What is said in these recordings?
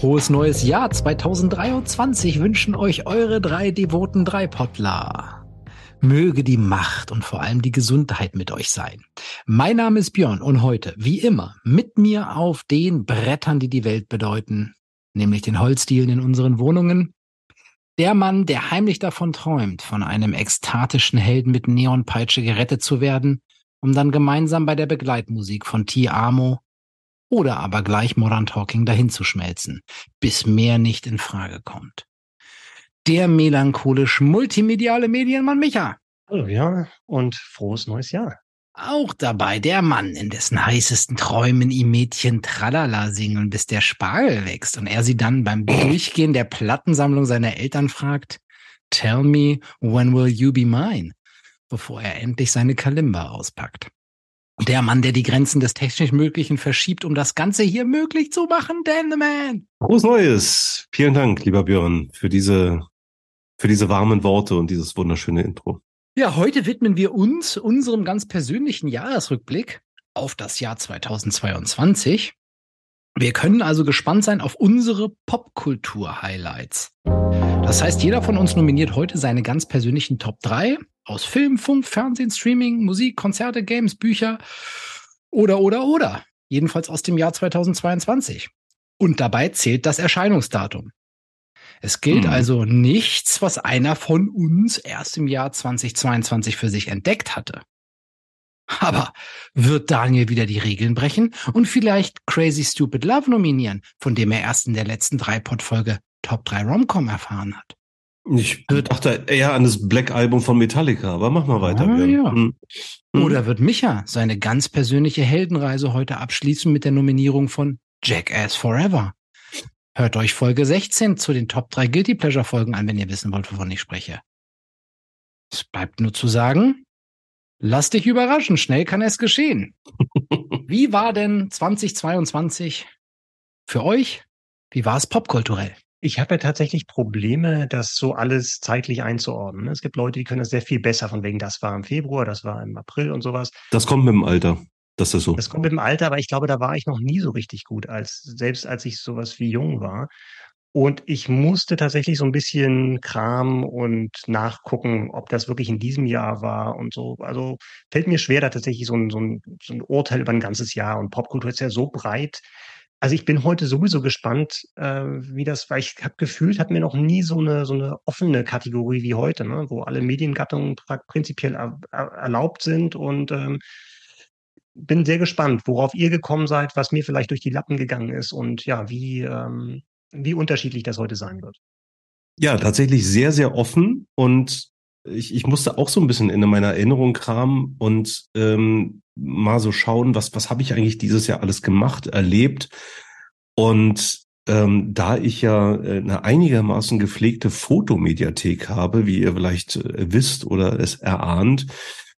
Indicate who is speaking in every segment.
Speaker 1: Frohes neues Jahr 2023 wünschen euch eure drei devoten Dreipottler. Möge die Macht und vor allem die Gesundheit mit euch sein. Mein Name ist Björn und heute, wie immer, mit mir auf den Brettern, die die Welt bedeuten, nämlich den Holzdielen in unseren Wohnungen. Der Mann, der heimlich davon träumt, von einem ekstatischen Helden mit Neonpeitsche gerettet zu werden, um dann gemeinsam bei der Begleitmusik von T. Amo oder aber gleich Modern Talking dahin zu schmelzen, bis mehr nicht in Frage kommt. Der melancholisch multimediale Medienmann Micha.
Speaker 2: Hallo, ja, und frohes neues Jahr.
Speaker 1: Auch dabei der Mann, in dessen heißesten Träumen ihm Mädchen Tralala singen, bis der Spargel wächst und er sie dann beim Durchgehen der Plattensammlung seiner Eltern fragt, Tell me, when will you be mine? bevor er endlich seine Kalimba auspackt. Der Mann, der die Grenzen des technisch Möglichen verschiebt, um das Ganze hier möglich zu machen, Dan the Man.
Speaker 3: Frohes Neues. Vielen Dank, lieber Björn, für diese, für diese warmen Worte und dieses wunderschöne Intro.
Speaker 1: Ja, heute widmen wir uns unserem ganz persönlichen Jahresrückblick auf das Jahr 2022. Wir können also gespannt sein auf unsere Popkultur-Highlights. Das heißt, jeder von uns nominiert heute seine ganz persönlichen Top 3 aus Film, Funk, Fernsehen, Streaming, Musik, Konzerte, Games, Bücher oder, oder, oder. Jedenfalls aus dem Jahr 2022. Und dabei zählt das Erscheinungsdatum. Es gilt hm. also nichts, was einer von uns erst im Jahr 2022 für sich entdeckt hatte. Aber wird Daniel wieder die Regeln brechen und vielleicht Crazy Stupid Love nominieren, von dem er erst in der letzten Drei-Pod-Folge Top 3 Romcom erfahren hat?
Speaker 3: Ich dachte eher an das Black Album von Metallica, aber mach mal weiter.
Speaker 1: Ah, ja. Hm. hm. Oder wird Micha seine ganz persönliche Heldenreise heute abschließen mit der Nominierung von Jackass Forever? Hört euch Folge 16 zu den Top 3 Guilty Pleasure Folgen an, wenn ihr wissen wollt, wovon ich spreche. Es bleibt nur zu sagen, lass dich überraschen, schnell kann es geschehen. Wie war denn 2022 für euch? Wie war es popkulturell?
Speaker 2: Ich habe ja tatsächlich Probleme, das so alles zeitlich einzuordnen. Es gibt Leute, die können das sehr viel besser, von wegen, das war im Februar, das war im April und sowas.
Speaker 3: Das kommt mit dem Alter. Das ist so.
Speaker 2: Das kommt mit dem Alter, aber ich glaube, da war ich noch nie so richtig gut, als selbst als ich sowas wie jung war. Und ich musste tatsächlich so ein bisschen Kram und nachgucken, ob das wirklich in diesem Jahr war und so. Also fällt mir schwer, da tatsächlich so ein, so ein, so ein Urteil über ein ganzes Jahr. Und Popkultur ist ja so breit, also ich bin heute sowieso gespannt, äh, wie das, weil ich habe gefühlt, hatten wir noch nie so eine so eine offene Kategorie wie heute, ne? wo alle Mediengattungen prinzipiell er, erlaubt sind und ähm, bin sehr gespannt, worauf ihr gekommen seid, was mir vielleicht durch die Lappen gegangen ist und ja, wie ähm, wie unterschiedlich das heute sein wird.
Speaker 3: Ja, tatsächlich sehr sehr offen und ich, ich musste auch so ein bisschen in meiner Erinnerung kramen und ähm, mal so schauen, was, was habe ich eigentlich dieses Jahr alles gemacht, erlebt. Und ähm, da ich ja äh, eine einigermaßen gepflegte Fotomediathek habe, wie ihr vielleicht äh, wisst oder es erahnt,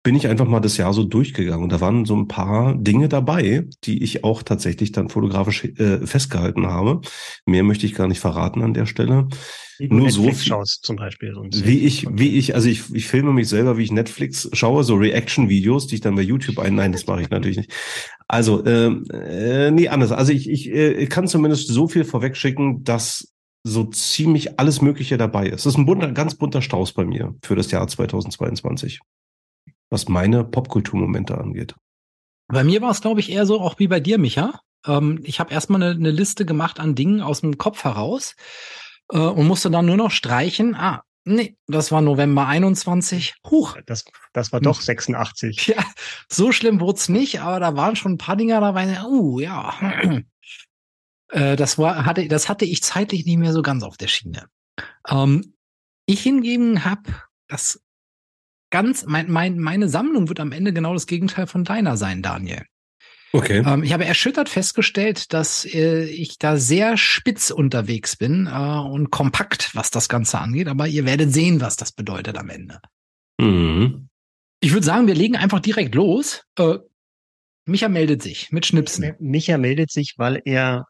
Speaker 3: bin ich einfach mal das Jahr so durchgegangen. Und da waren so ein paar Dinge dabei, die ich auch tatsächlich dann fotografisch äh, festgehalten habe. Mehr möchte ich gar nicht verraten an der Stelle.
Speaker 2: Wie Nur Netflix so schaust zum Beispiel.
Speaker 3: Wie ich, wie ich, also ich, ich filme mich selber, wie ich Netflix schaue, so Reaction-Videos, die ich dann bei YouTube ein. Nein, das mache ich natürlich nicht. Also, ähm, äh, nee, anders. Also ich, ich äh, kann zumindest so viel vorwegschicken, dass so ziemlich alles Mögliche dabei ist. Das ist ein bunter, ganz bunter Strauß bei mir für das Jahr 2022 was meine Popkulturmomente angeht.
Speaker 1: Bei mir war es, glaube ich, eher so auch wie bei dir, Micha. Ähm, ich habe erstmal eine, eine Liste gemacht an Dingen aus dem Kopf heraus äh, und musste dann nur noch streichen. Ah, nee, das war November 21. Huch.
Speaker 2: Das, das war doch 86.
Speaker 1: Ja, so schlimm wurde es nicht, aber da waren schon ein paar Dinger dabei. Uh, ja. äh, das war, hatte, das hatte ich zeitlich nicht mehr so ganz auf der Schiene. Ähm, ich hingegen habe das ganz, mein, mein, meine Sammlung wird am Ende genau das Gegenteil von deiner sein, Daniel. Okay. Ähm, ich habe erschüttert festgestellt, dass äh, ich da sehr spitz unterwegs bin äh, und kompakt, was das Ganze angeht. Aber ihr werdet sehen, was das bedeutet am Ende. Mhm. Ich würde sagen, wir legen einfach direkt los. Äh, Micha meldet sich mit Schnipsen.
Speaker 2: Micha meldet sich, weil er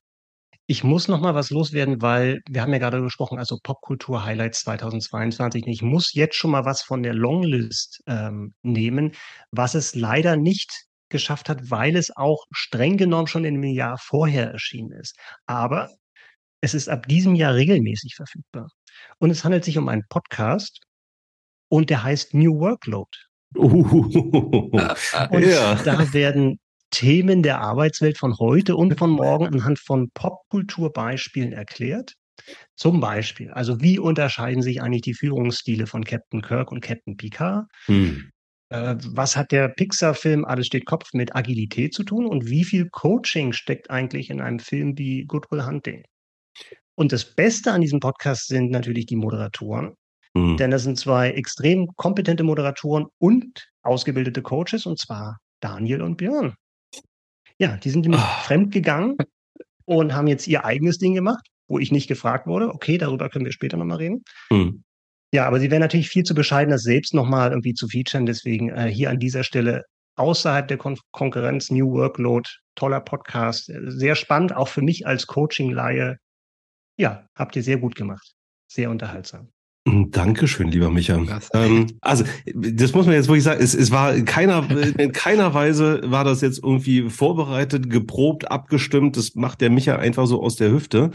Speaker 2: ich muss noch mal was loswerden, weil wir haben ja gerade gesprochen, also Popkultur Highlights 2022. Ich muss jetzt schon mal was von der Longlist ähm, nehmen, was es leider nicht geschafft hat, weil es auch streng genommen schon in einem Jahr vorher erschienen ist. Aber es ist ab diesem Jahr regelmäßig verfügbar. Und es handelt sich um einen Podcast und der heißt New Workload. Uh, und ja. da werden Themen der Arbeitswelt von heute und von morgen anhand von Popkulturbeispielen erklärt. Zum Beispiel, also wie unterscheiden sich eigentlich die Führungsstile von Captain Kirk und Captain Picard? Hm. Äh, was hat der Pixar-Film Alles steht Kopf mit Agilität zu tun? Und wie viel Coaching steckt eigentlich in einem Film wie Good Will Hunting? Und das Beste an diesem Podcast sind natürlich die Moderatoren. Hm. Denn das sind zwei extrem kompetente Moderatoren und ausgebildete Coaches, und zwar Daniel und Björn. Ja, die sind nämlich oh. fremd gegangen und haben jetzt ihr eigenes Ding gemacht, wo ich nicht gefragt wurde. Okay, darüber können wir später nochmal reden. Hm. Ja, aber sie wären natürlich viel zu bescheiden, das selbst nochmal irgendwie zu featuren. Deswegen äh, hier an dieser Stelle außerhalb der Kon Konkurrenz, New Workload, toller Podcast, sehr spannend, auch für mich als Coaching-Laie. Ja, habt ihr sehr gut gemacht. Sehr unterhaltsam.
Speaker 3: Dankeschön, lieber Micha. Ähm, also, das muss man jetzt wirklich sagen, es, es war in keiner, in keiner Weise war das jetzt irgendwie vorbereitet, geprobt, abgestimmt. Das macht der Micha einfach so aus der Hüfte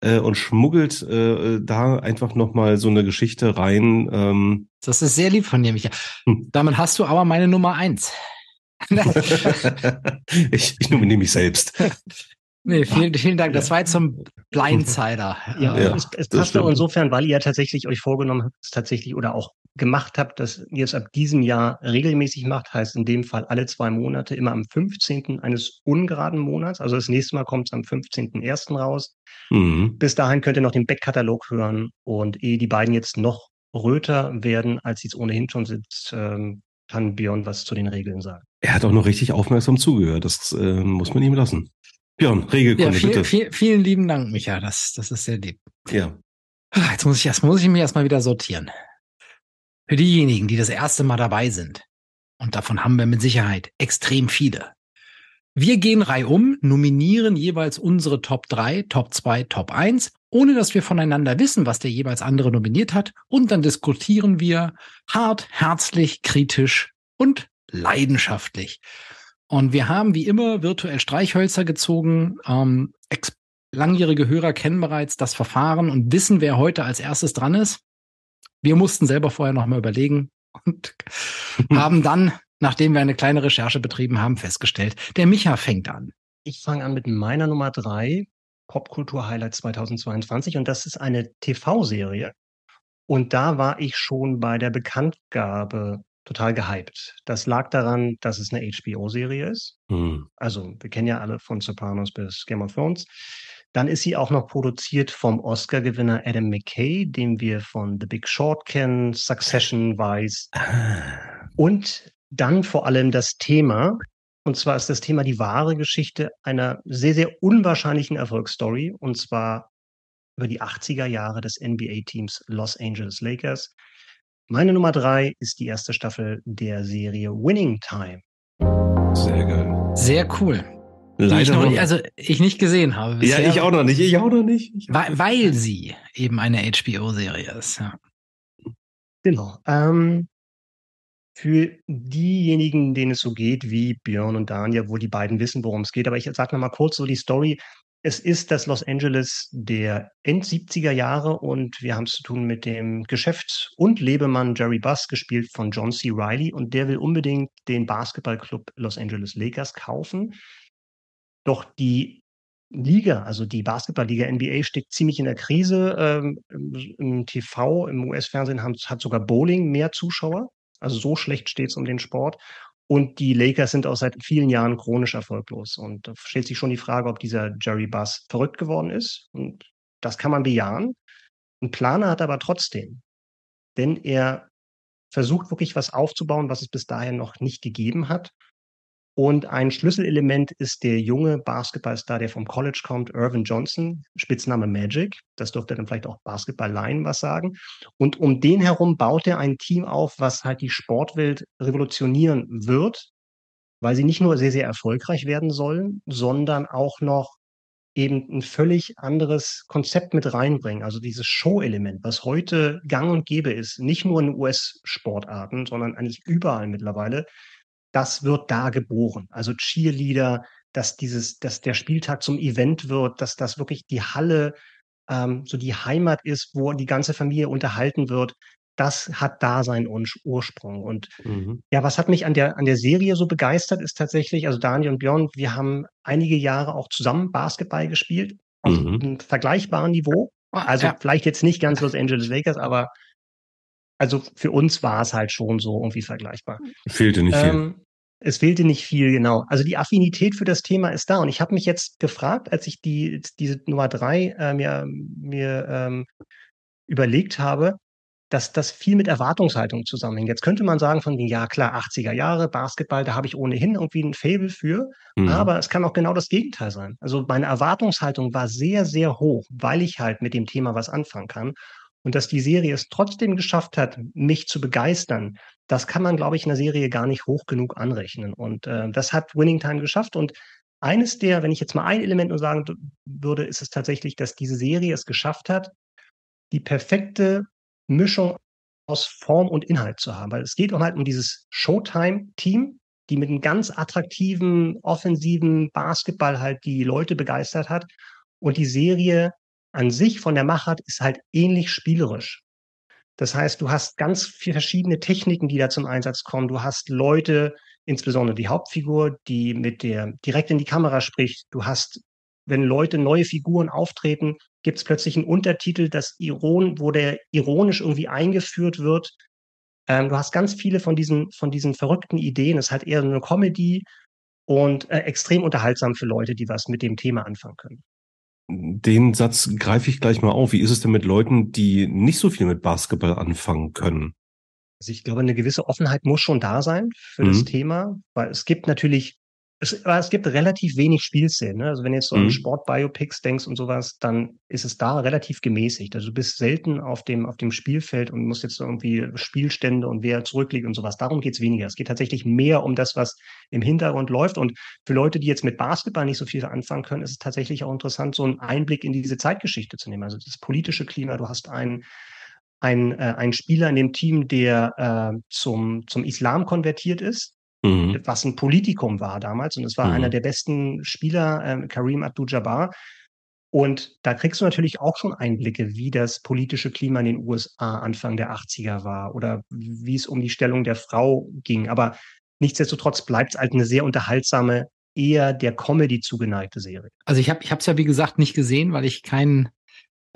Speaker 3: äh, und schmuggelt äh, da einfach nochmal so eine Geschichte rein. Ähm.
Speaker 1: Das ist sehr lieb von dir, Micha. Hm. Damit hast du aber meine Nummer eins.
Speaker 3: ich, ich nominiere mich selbst.
Speaker 1: Nee, vielen, vielen Dank. Das war jetzt zum Blindsider.
Speaker 2: Ja, ja es, es passt auch insofern, weil ihr ja tatsächlich euch vorgenommen habt, tatsächlich oder auch gemacht habt, dass ihr es ab diesem Jahr regelmäßig macht, heißt in dem Fall alle zwei Monate, immer am 15. eines ungeraden Monats. Also das nächste Mal kommt es am 15.01. raus. Mhm. Bis dahin könnt ihr noch den Backkatalog hören und ehe die beiden jetzt noch röter werden, als sie es ohnehin schon sind, ähm, kann Björn was zu den Regeln sagen.
Speaker 3: Er hat auch noch richtig aufmerksam zugehört. Das äh, muss man ihm lassen. Björn, Regelkunde, ja,
Speaker 1: viel,
Speaker 3: bitte.
Speaker 1: Viel, vielen lieben Dank, Micha. Das, das ist sehr lieb.
Speaker 3: Ja.
Speaker 1: Ah, jetzt muss ich erst, muss ich mich erstmal wieder sortieren. Für diejenigen, die das erste Mal dabei sind, und davon haben wir mit Sicherheit extrem viele. Wir gehen reihum, nominieren jeweils unsere Top 3, Top 2, Top 1, ohne dass wir voneinander wissen, was der jeweils andere nominiert hat. Und dann diskutieren wir hart, herzlich, kritisch und leidenschaftlich. Und wir haben wie immer virtuell Streichhölzer gezogen. Ähm, langjährige Hörer kennen bereits das Verfahren und wissen, wer heute als erstes dran ist. Wir mussten selber vorher nochmal überlegen und haben dann, nachdem wir eine kleine Recherche betrieben haben, festgestellt, der Micha fängt an.
Speaker 2: Ich fange an mit meiner Nummer drei, Popkultur Highlights 2022 und das ist eine TV-Serie. Und da war ich schon bei der Bekanntgabe total gehypt. Das lag daran, dass es eine HBO-Serie ist. Mhm. Also wir kennen ja alle von Sopranos bis Game of Thrones. Dann ist sie auch noch produziert vom Oscar-Gewinner Adam McKay, den wir von The Big Short kennen, Succession weiß. Ah. Und dann vor allem das Thema. Und zwar ist das Thema die wahre Geschichte einer sehr, sehr unwahrscheinlichen Erfolgsstory. Und zwar über die 80er Jahre des NBA-Teams Los Angeles Lakers. Meine Nummer drei ist die erste Staffel der Serie Winning Time.
Speaker 1: Sehr geil. Sehr cool. Leider ich noch, nicht, also ich nicht gesehen habe.
Speaker 3: Bisher, ja, ich auch noch nicht. Ich auch noch nicht.
Speaker 1: Weil, weil sie eben eine HBO-Serie ist. Ja.
Speaker 2: Genau. Ähm, für diejenigen, denen es so geht wie Björn und Daniel, wo die beiden wissen, worum es geht, aber ich sage noch mal kurz so die Story. Es ist das Los Angeles der End-70er Jahre und wir haben es zu tun mit dem Geschäfts- und Lebemann Jerry Buss, gespielt von John C. Riley. Und der will unbedingt den Basketballclub Los Angeles Lakers kaufen. Doch die Liga, also die Basketballliga NBA, steckt ziemlich in der Krise. Ähm, Im TV, im US-Fernsehen hat sogar Bowling mehr Zuschauer. Also so schlecht steht es um den Sport. Und die Lakers sind auch seit vielen Jahren chronisch erfolglos. Und da stellt sich schon die Frage, ob dieser Jerry Buss verrückt geworden ist. Und das kann man bejahen. Ein Planer hat aber trotzdem. Denn er versucht wirklich was aufzubauen, was es bis dahin noch nicht gegeben hat. Und ein Schlüsselelement ist der junge Basketballstar, der vom College kommt, Irvin Johnson, Spitzname Magic. Das dürfte dann vielleicht auch Basketball-Laien was sagen. Und um den herum baut er ein Team auf, was halt die Sportwelt revolutionieren wird, weil sie nicht nur sehr, sehr erfolgreich werden sollen, sondern auch noch eben ein völlig anderes Konzept mit reinbringen. Also dieses Show-Element, was heute gang und gäbe ist, nicht nur in US-Sportarten, sondern eigentlich überall mittlerweile, das wird da geboren. Also Cheerleader, dass dieses, dass der Spieltag zum Event wird, dass das wirklich die Halle ähm, so die Heimat ist, wo die ganze Familie unterhalten wird. Das hat da seinen Ursprung. Und mhm. ja, was hat mich an der, an der Serie so begeistert, ist tatsächlich, also Daniel und Björn, wir haben einige Jahre auch zusammen Basketball gespielt, auf mhm. einem vergleichbaren Niveau. Also ja. vielleicht jetzt nicht ganz Los Angeles Lakers, aber also für uns war es halt schon so irgendwie vergleichbar.
Speaker 3: Fehlte nicht viel.
Speaker 2: Ähm, es fehlte nicht viel, genau. Also die Affinität für das Thema ist da. Und ich habe mich jetzt gefragt, als ich die, diese Nummer drei äh, mir, mir ähm, überlegt habe, dass das viel mit Erwartungshaltung zusammenhängt. Jetzt könnte man sagen von den, ja klar, 80er Jahre, Basketball, da habe ich ohnehin irgendwie ein Fable für. Mhm. Aber es kann auch genau das Gegenteil sein. Also meine Erwartungshaltung war sehr, sehr hoch, weil ich halt mit dem Thema was anfangen kann. Und dass die Serie es trotzdem geschafft hat, mich zu begeistern, das kann man, glaube ich, in der Serie gar nicht hoch genug anrechnen. Und äh, das hat Winning Time geschafft. Und eines der, wenn ich jetzt mal ein Element nur sagen würde, ist es tatsächlich, dass diese Serie es geschafft hat, die perfekte Mischung aus Form und Inhalt zu haben. Weil es geht auch halt um dieses Showtime-Team, die mit einem ganz attraktiven, offensiven Basketball halt die Leute begeistert hat. Und die Serie an sich von der Machart ist halt ähnlich spielerisch. Das heißt, du hast ganz viele verschiedene Techniken, die da zum Einsatz kommen. Du hast Leute, insbesondere die Hauptfigur, die mit der direkt in die Kamera spricht. Du hast, wenn Leute neue Figuren auftreten, gibt es plötzlich einen Untertitel, das Iron, wo der ironisch irgendwie eingeführt wird. Ähm, du hast ganz viele von diesen, von diesen verrückten Ideen. Es ist halt eher eine Comedy und äh, extrem unterhaltsam für Leute, die was mit dem Thema anfangen können.
Speaker 3: Den Satz greife ich gleich mal auf. Wie ist es denn mit Leuten, die nicht so viel mit Basketball anfangen können?
Speaker 2: Also ich glaube, eine gewisse Offenheit muss schon da sein für mhm. das Thema, weil es gibt natürlich es, aber es gibt relativ wenig Spielszenen. Ne? Also wenn du jetzt so mhm. an Sportbiopics denkst und sowas, dann ist es da relativ gemäßigt. Also du bist selten auf dem, auf dem Spielfeld und musst jetzt irgendwie Spielstände und wer zurückliegt und sowas. Darum geht's weniger. Es geht tatsächlich mehr um das, was im Hintergrund läuft. Und für Leute, die jetzt mit Basketball nicht so viel anfangen können, ist es tatsächlich auch interessant, so einen Einblick in diese Zeitgeschichte zu nehmen. Also das politische Klima, du hast einen ein, äh, ein Spieler in dem Team, der äh, zum, zum Islam konvertiert ist, mhm. was ein Politikum war damals. Und es war mhm. einer der besten Spieler, äh, Karim Abdul-Jabbar. Und da kriegst du natürlich auch schon Einblicke, wie das politische Klima in den USA Anfang der 80er war oder wie es um die Stellung der Frau ging. Aber nichtsdestotrotz bleibt es halt eine sehr unterhaltsame, eher der Comedy zugeneigte Serie.
Speaker 1: Also ich habe ich es ja wie gesagt nicht gesehen, weil ich keinen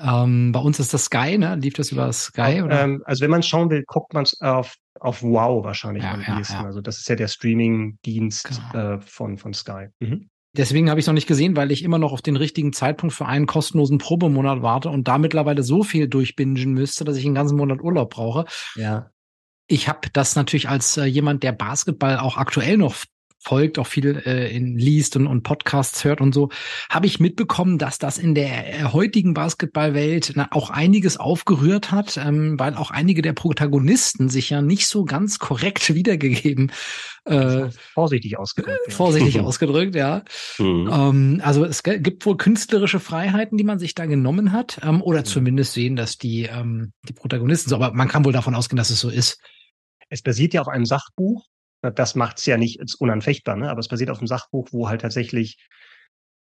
Speaker 1: ähm, bei uns ist das Sky, ne? Lief das über Sky?
Speaker 2: Oder? Ähm, also wenn man schauen will, guckt man es auf auf Wow wahrscheinlich ja, am ja, ehesten. Ja. Also das ist ja der Streaming-Dienst genau. äh, von, von Sky. Mhm.
Speaker 1: Deswegen habe ich es noch nicht gesehen, weil ich immer noch auf den richtigen Zeitpunkt für einen kostenlosen Probemonat warte und da mittlerweile so viel durchbingen müsste, dass ich einen ganzen Monat Urlaub brauche.
Speaker 2: Ja.
Speaker 1: Ich habe das natürlich als äh, jemand, der Basketball auch aktuell noch folgt, auch viel äh, in, liest und, und Podcasts hört und so, habe ich mitbekommen, dass das in der äh, heutigen Basketballwelt na, auch einiges aufgerührt hat, ähm, weil auch einige der Protagonisten sich ja nicht so ganz korrekt wiedergegeben.
Speaker 2: Äh, vorsichtig ausgedrückt.
Speaker 1: Ja. Vorsichtig ausgedrückt, ja. Mhm. Ähm, also es gibt wohl künstlerische Freiheiten, die man sich da genommen hat, ähm, oder mhm. zumindest sehen, dass die, ähm, die Protagonisten so, aber man kann wohl davon ausgehen, dass es so ist.
Speaker 2: Es basiert ja auf einem Sachbuch das macht es ja nicht unanfechtbar, ne? aber es basiert auf einem Sachbuch, wo halt tatsächlich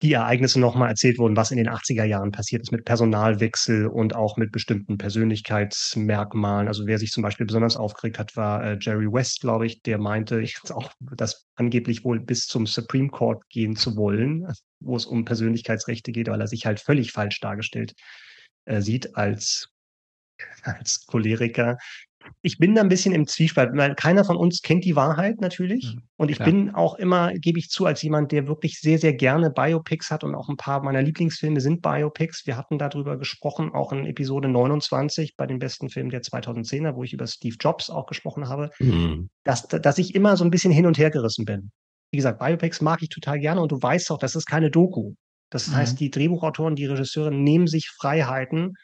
Speaker 2: die Ereignisse nochmal erzählt wurden, was in den 80er Jahren passiert ist mit Personalwechsel und auch mit bestimmten Persönlichkeitsmerkmalen. Also wer sich zum Beispiel besonders aufgeregt hat, war äh, Jerry West, glaube ich, der meinte, ich auch, das angeblich wohl bis zum Supreme Court gehen zu wollen, wo es um Persönlichkeitsrechte geht, weil er sich halt völlig falsch dargestellt äh, sieht als als Choleriker, ich bin da ein bisschen im Zwiespalt, weil keiner von uns kennt die Wahrheit natürlich. Mhm, und ich klar. bin auch immer, gebe ich zu, als jemand, der wirklich sehr, sehr gerne Biopics hat und auch ein paar meiner Lieblingsfilme sind Biopics. Wir hatten darüber gesprochen, auch in Episode 29 bei den besten Filmen der 2010er, wo ich über Steve Jobs auch gesprochen habe, mhm. dass, dass ich immer so ein bisschen hin und her gerissen bin. wie gesagt, Biopics mag ich total gerne und du weißt auch, das ist keine Doku. Das mhm. heißt, die Drehbuchautoren, die Regisseure nehmen sich Freiheiten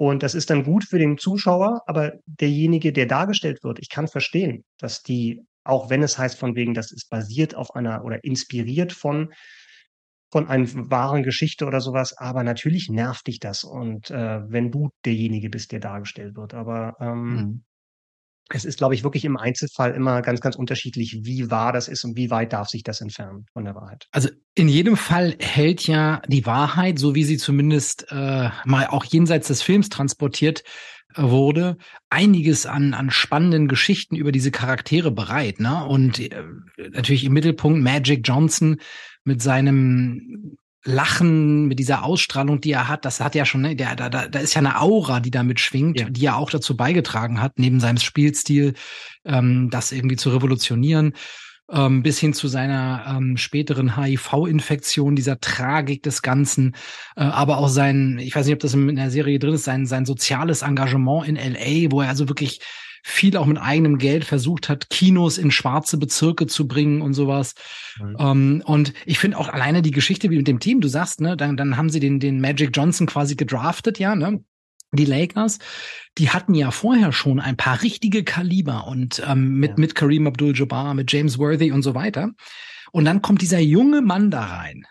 Speaker 2: und das ist dann gut für den Zuschauer, aber derjenige, der dargestellt wird, ich kann verstehen, dass die, auch wenn es heißt von wegen, das ist basiert auf einer oder inspiriert von von einer wahren Geschichte oder sowas, aber natürlich nervt dich das und äh, wenn du derjenige bist, der dargestellt wird. Aber ähm, mhm es ist, glaube ich, wirklich im Einzelfall immer ganz, ganz unterschiedlich, wie wahr das ist und wie weit darf sich das entfernen von der Wahrheit.
Speaker 1: Also in jedem Fall hält ja die Wahrheit, so wie sie zumindest äh, mal auch jenseits des Films transportiert äh, wurde, einiges an, an spannenden Geschichten über diese Charaktere bereit. Ne? Und äh, natürlich im Mittelpunkt Magic Johnson mit seinem Lachen, mit dieser Ausstrahlung, die er hat, das hat ja schon, ne, der, da, da, da ist ja eine Aura, die damit schwingt, ja. die er auch dazu beigetragen hat, neben seinem Spielstil, ähm, das irgendwie zu revolutionieren, ähm, bis hin zu seiner ähm, späteren HIV-Infektion, dieser Tragik des Ganzen, äh, aber auch sein, ich weiß nicht, ob das in der Serie drin ist, sein, sein soziales Engagement in LA, wo er also wirklich viel auch mit eigenem Geld versucht hat, Kinos in schwarze Bezirke zu bringen und sowas. Mhm. Um, und ich finde auch alleine die Geschichte wie mit dem Team, du sagst, ne, dann, dann haben sie den, den Magic Johnson quasi gedraftet, ja, ne? Die Lakers, die hatten ja vorher schon ein paar richtige Kaliber und ähm, mit, ja. mit Kareem Abdul-Jabbar, mit James Worthy und so weiter. Und dann kommt dieser junge Mann da rein.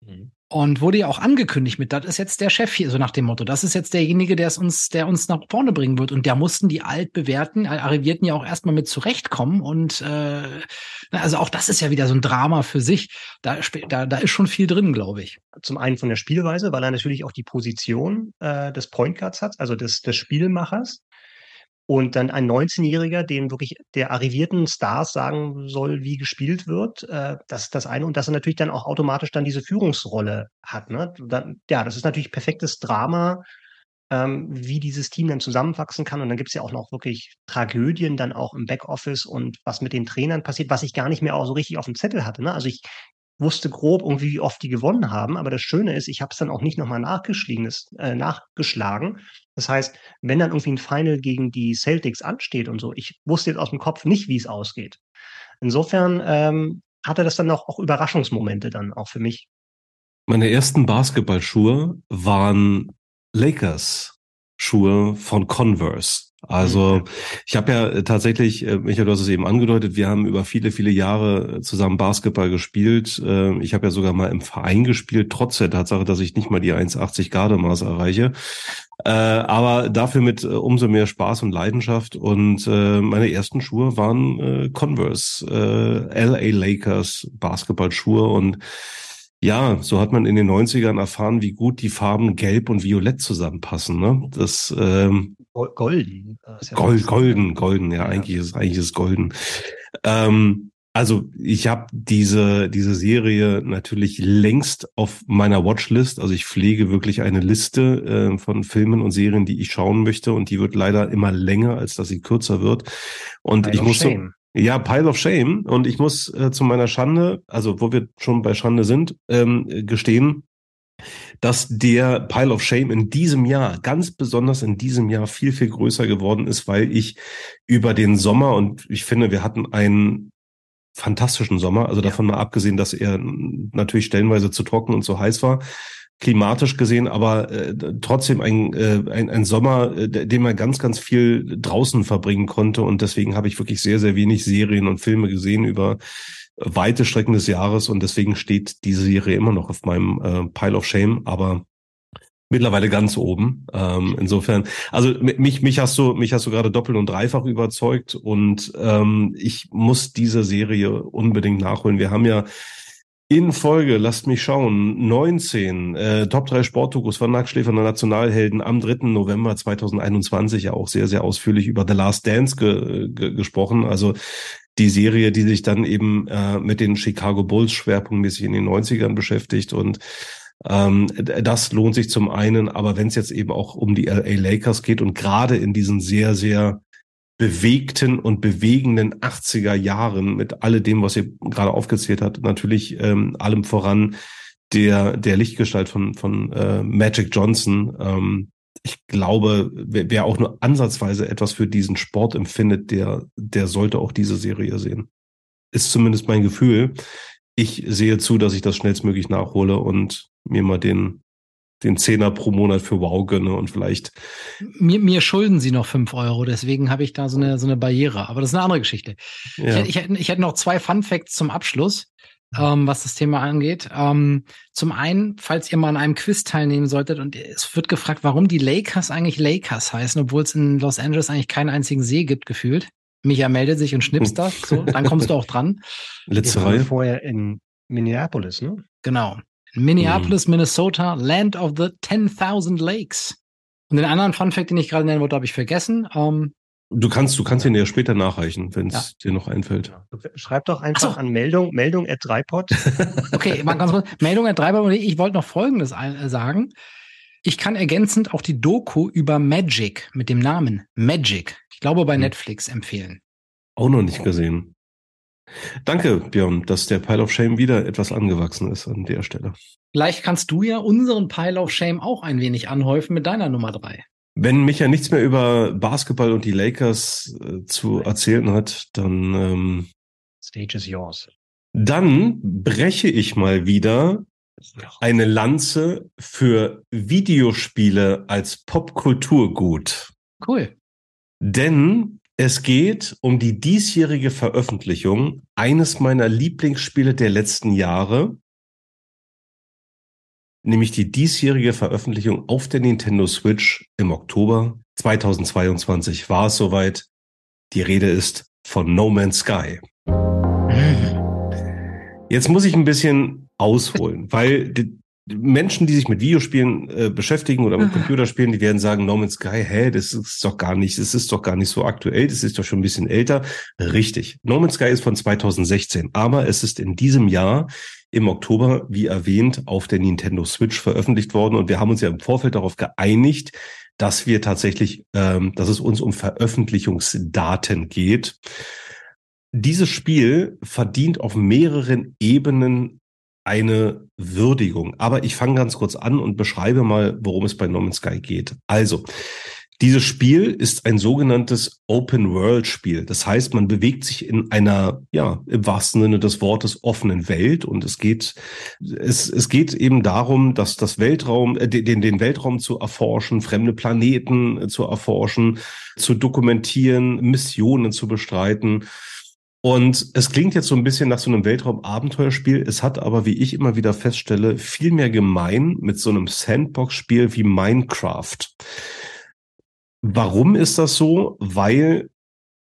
Speaker 1: Mhm. Und wurde ja auch angekündigt mit, das ist jetzt der Chef hier, so nach dem Motto, das ist jetzt derjenige, der es uns, der uns nach vorne bringen wird. Und da mussten die altbewährten, Arrivierten ja auch erstmal mit zurechtkommen. Und äh, also auch das ist ja wieder so ein Drama für sich. Da, da, da ist schon viel drin, glaube ich.
Speaker 2: Zum einen von der Spielweise, weil er natürlich auch die Position äh, des Point Guards hat, also des, des Spielmachers. Und dann ein 19-Jähriger, den wirklich der arrivierten Stars sagen soll, wie gespielt wird, äh, das ist das eine. Und dass er natürlich dann auch automatisch dann diese Führungsrolle hat. Ne? Dann, ja, das ist natürlich perfektes Drama, ähm, wie dieses Team dann zusammenwachsen kann. Und dann gibt's ja auch noch wirklich Tragödien dann auch im Backoffice und was mit den Trainern passiert, was ich gar nicht mehr auch so richtig auf dem Zettel hatte. Ne? Also ich wusste grob irgendwie, wie oft die gewonnen haben. Aber das Schöne ist, ich habe es dann auch nicht nochmal nachgeschlagen, äh, nachgeschlagen. Das heißt, wenn dann irgendwie ein Final gegen die Celtics ansteht und so, ich wusste jetzt aus dem Kopf nicht, wie es ausgeht. Insofern ähm, hatte das dann auch, auch Überraschungsmomente dann auch für mich.
Speaker 3: Meine ersten Basketballschuhe waren Lakers Schuhe von Converse. Also mhm. ich habe ja äh, tatsächlich, äh, Michael, du hast es eben angedeutet, wir haben über viele, viele Jahre zusammen Basketball gespielt. Äh, ich habe ja sogar mal im Verein gespielt, trotz der Tatsache, dass ich nicht mal die 1,80 Gardemaß erreiche. Aber dafür mit umso mehr Spaß und Leidenschaft. Und meine ersten Schuhe waren Converse, LA Lakers Basketballschuhe und ja, so hat man in den 90ern erfahren, wie gut die Farben Gelb und Violett zusammenpassen. Ne? Das ähm,
Speaker 2: Golden.
Speaker 3: Das ja Gold, golden, golden, ja, ja, eigentlich ist eigentlich ist golden. Ähm, also ich habe diese diese Serie natürlich längst auf meiner Watchlist. Also ich pflege wirklich eine Liste äh, von Filmen und Serien, die ich schauen möchte, und die wird leider immer länger, als dass sie kürzer wird. Und ich muss so, ja, Pile of Shame. Und ich muss äh, zu meiner Schande, also wo wir schon bei Schande sind, ähm, gestehen, dass der Pile of Shame in diesem Jahr, ganz besonders in diesem Jahr, viel, viel größer geworden ist, weil ich über den Sommer und ich finde, wir hatten einen fantastischen Sommer, also davon mal abgesehen, dass er natürlich stellenweise zu trocken und zu heiß war, klimatisch gesehen, aber äh, trotzdem ein, äh, ein, ein Sommer, äh, den man ganz, ganz viel draußen verbringen konnte. Und deswegen habe ich wirklich sehr, sehr wenig Serien und Filme gesehen über weite Strecken des Jahres. Und deswegen steht diese Serie immer noch auf meinem äh, Pile of Shame, aber mittlerweile ganz oben. Ähm, insofern, also mich, mich hast du, mich hast du gerade doppelt und dreifach überzeugt und ähm, ich muss diese Serie unbedingt nachholen. Wir haben ja in Folge, lasst mich schauen, 19 äh, Top 3 Sportdokus von Nacktschläfer der Nationalhelden am 3. November 2021 ja auch sehr, sehr ausführlich über The Last Dance ge ge gesprochen. Also die Serie, die sich dann eben äh, mit den Chicago Bulls schwerpunktmäßig in den 90ern beschäftigt und ähm, das lohnt sich zum einen, aber wenn es jetzt eben auch um die LA Lakers geht und gerade in diesen sehr, sehr bewegten und bewegenden 80er Jahren mit alledem, was ihr gerade aufgezählt habt, natürlich ähm, allem voran der der Lichtgestalt von von äh, Magic Johnson. Ähm, ich glaube, wer, wer auch nur ansatzweise etwas für diesen Sport empfindet, der der sollte auch diese Serie sehen. ist zumindest mein Gefühl. Ich sehe zu, dass ich das schnellstmöglich nachhole und mir mal den den Zehner pro Monat für Wow gönne und vielleicht.
Speaker 1: Mir, mir schulden sie noch fünf Euro, deswegen habe ich da so eine, so eine Barriere. Aber das ist eine andere Geschichte. Ja. Ich, ich, ich hätte noch zwei Fun Facts zum Abschluss ähm, was das Thema angeht. Ähm, zum einen, falls ihr mal an einem Quiz teilnehmen solltet und es wird gefragt, warum die Lakers eigentlich Lakers heißen, obwohl es in Los Angeles eigentlich keinen einzigen See gibt, gefühlt. Micha meldet sich und schnippst das, so, dann kommst du auch dran.
Speaker 2: Letzte Reihe. vorher in Minneapolis, ne?
Speaker 1: Genau. Minneapolis, mhm. Minnesota, Land of the 10.000 Lakes. Und den anderen Fun Fact, den ich gerade nennen wollte, habe ich vergessen. Ähm,
Speaker 3: Du kannst, du kannst ihn ja später nachreichen, wenn es ja. dir noch einfällt.
Speaker 2: Schreib doch einfach so. an Meldung, Meldung at dreipod.
Speaker 1: okay, mal ganz kurz. Meldung at dreipod. Ich wollte noch Folgendes äh, sagen. Ich kann ergänzend auch die Doku über Magic mit dem Namen Magic, ich glaube bei hm. Netflix empfehlen.
Speaker 3: Auch noch nicht gesehen. Danke, Björn, dass der Pile of Shame wieder etwas angewachsen ist an der Stelle.
Speaker 1: Vielleicht kannst du ja unseren Pile of Shame auch ein wenig anhäufen mit deiner Nummer drei.
Speaker 3: Wenn Micha nichts mehr über Basketball und die Lakers äh, zu erzählen hat, dann ähm,
Speaker 2: Stage is yours.
Speaker 3: Dann breche ich mal wieder eine Lanze für Videospiele als Popkulturgut.
Speaker 1: Cool.
Speaker 3: Denn es geht um die diesjährige Veröffentlichung eines meiner Lieblingsspiele der letzten Jahre, nämlich die diesjährige Veröffentlichung auf der Nintendo Switch im Oktober 2022 war es soweit. Die Rede ist von No Man's Sky. Jetzt muss ich ein bisschen ausholen, weil die Menschen, die sich mit Videospielen äh, beschäftigen oder mit Computerspielen, die werden sagen, No Man's Sky, hä, das ist doch gar nicht, das ist doch gar nicht so aktuell, das ist doch schon ein bisschen älter. Richtig. No Man's Sky ist von 2016, aber es ist in diesem Jahr im Oktober, wie erwähnt, auf der Nintendo Switch veröffentlicht worden. Und wir haben uns ja im Vorfeld darauf geeinigt, dass wir tatsächlich, ähm, dass es uns um Veröffentlichungsdaten geht. Dieses Spiel verdient auf mehreren Ebenen eine Würdigung. Aber ich fange ganz kurz an und beschreibe mal, worum es bei No Man's Sky geht. Also, dieses Spiel ist ein sogenanntes Open-World-Spiel. Das heißt, man bewegt sich in einer, ja, im wahrsten Sinne des Wortes offenen Welt und es geht, es, es geht eben darum, dass das Weltraum, äh, den, den Weltraum zu erforschen, fremde Planeten äh, zu erforschen, zu dokumentieren, Missionen zu bestreiten. Und es klingt jetzt so ein bisschen nach so einem Weltraum-Abenteuerspiel. Es hat aber, wie ich immer wieder feststelle, viel mehr gemein mit so einem Sandbox-Spiel wie Minecraft. Warum ist das so? Weil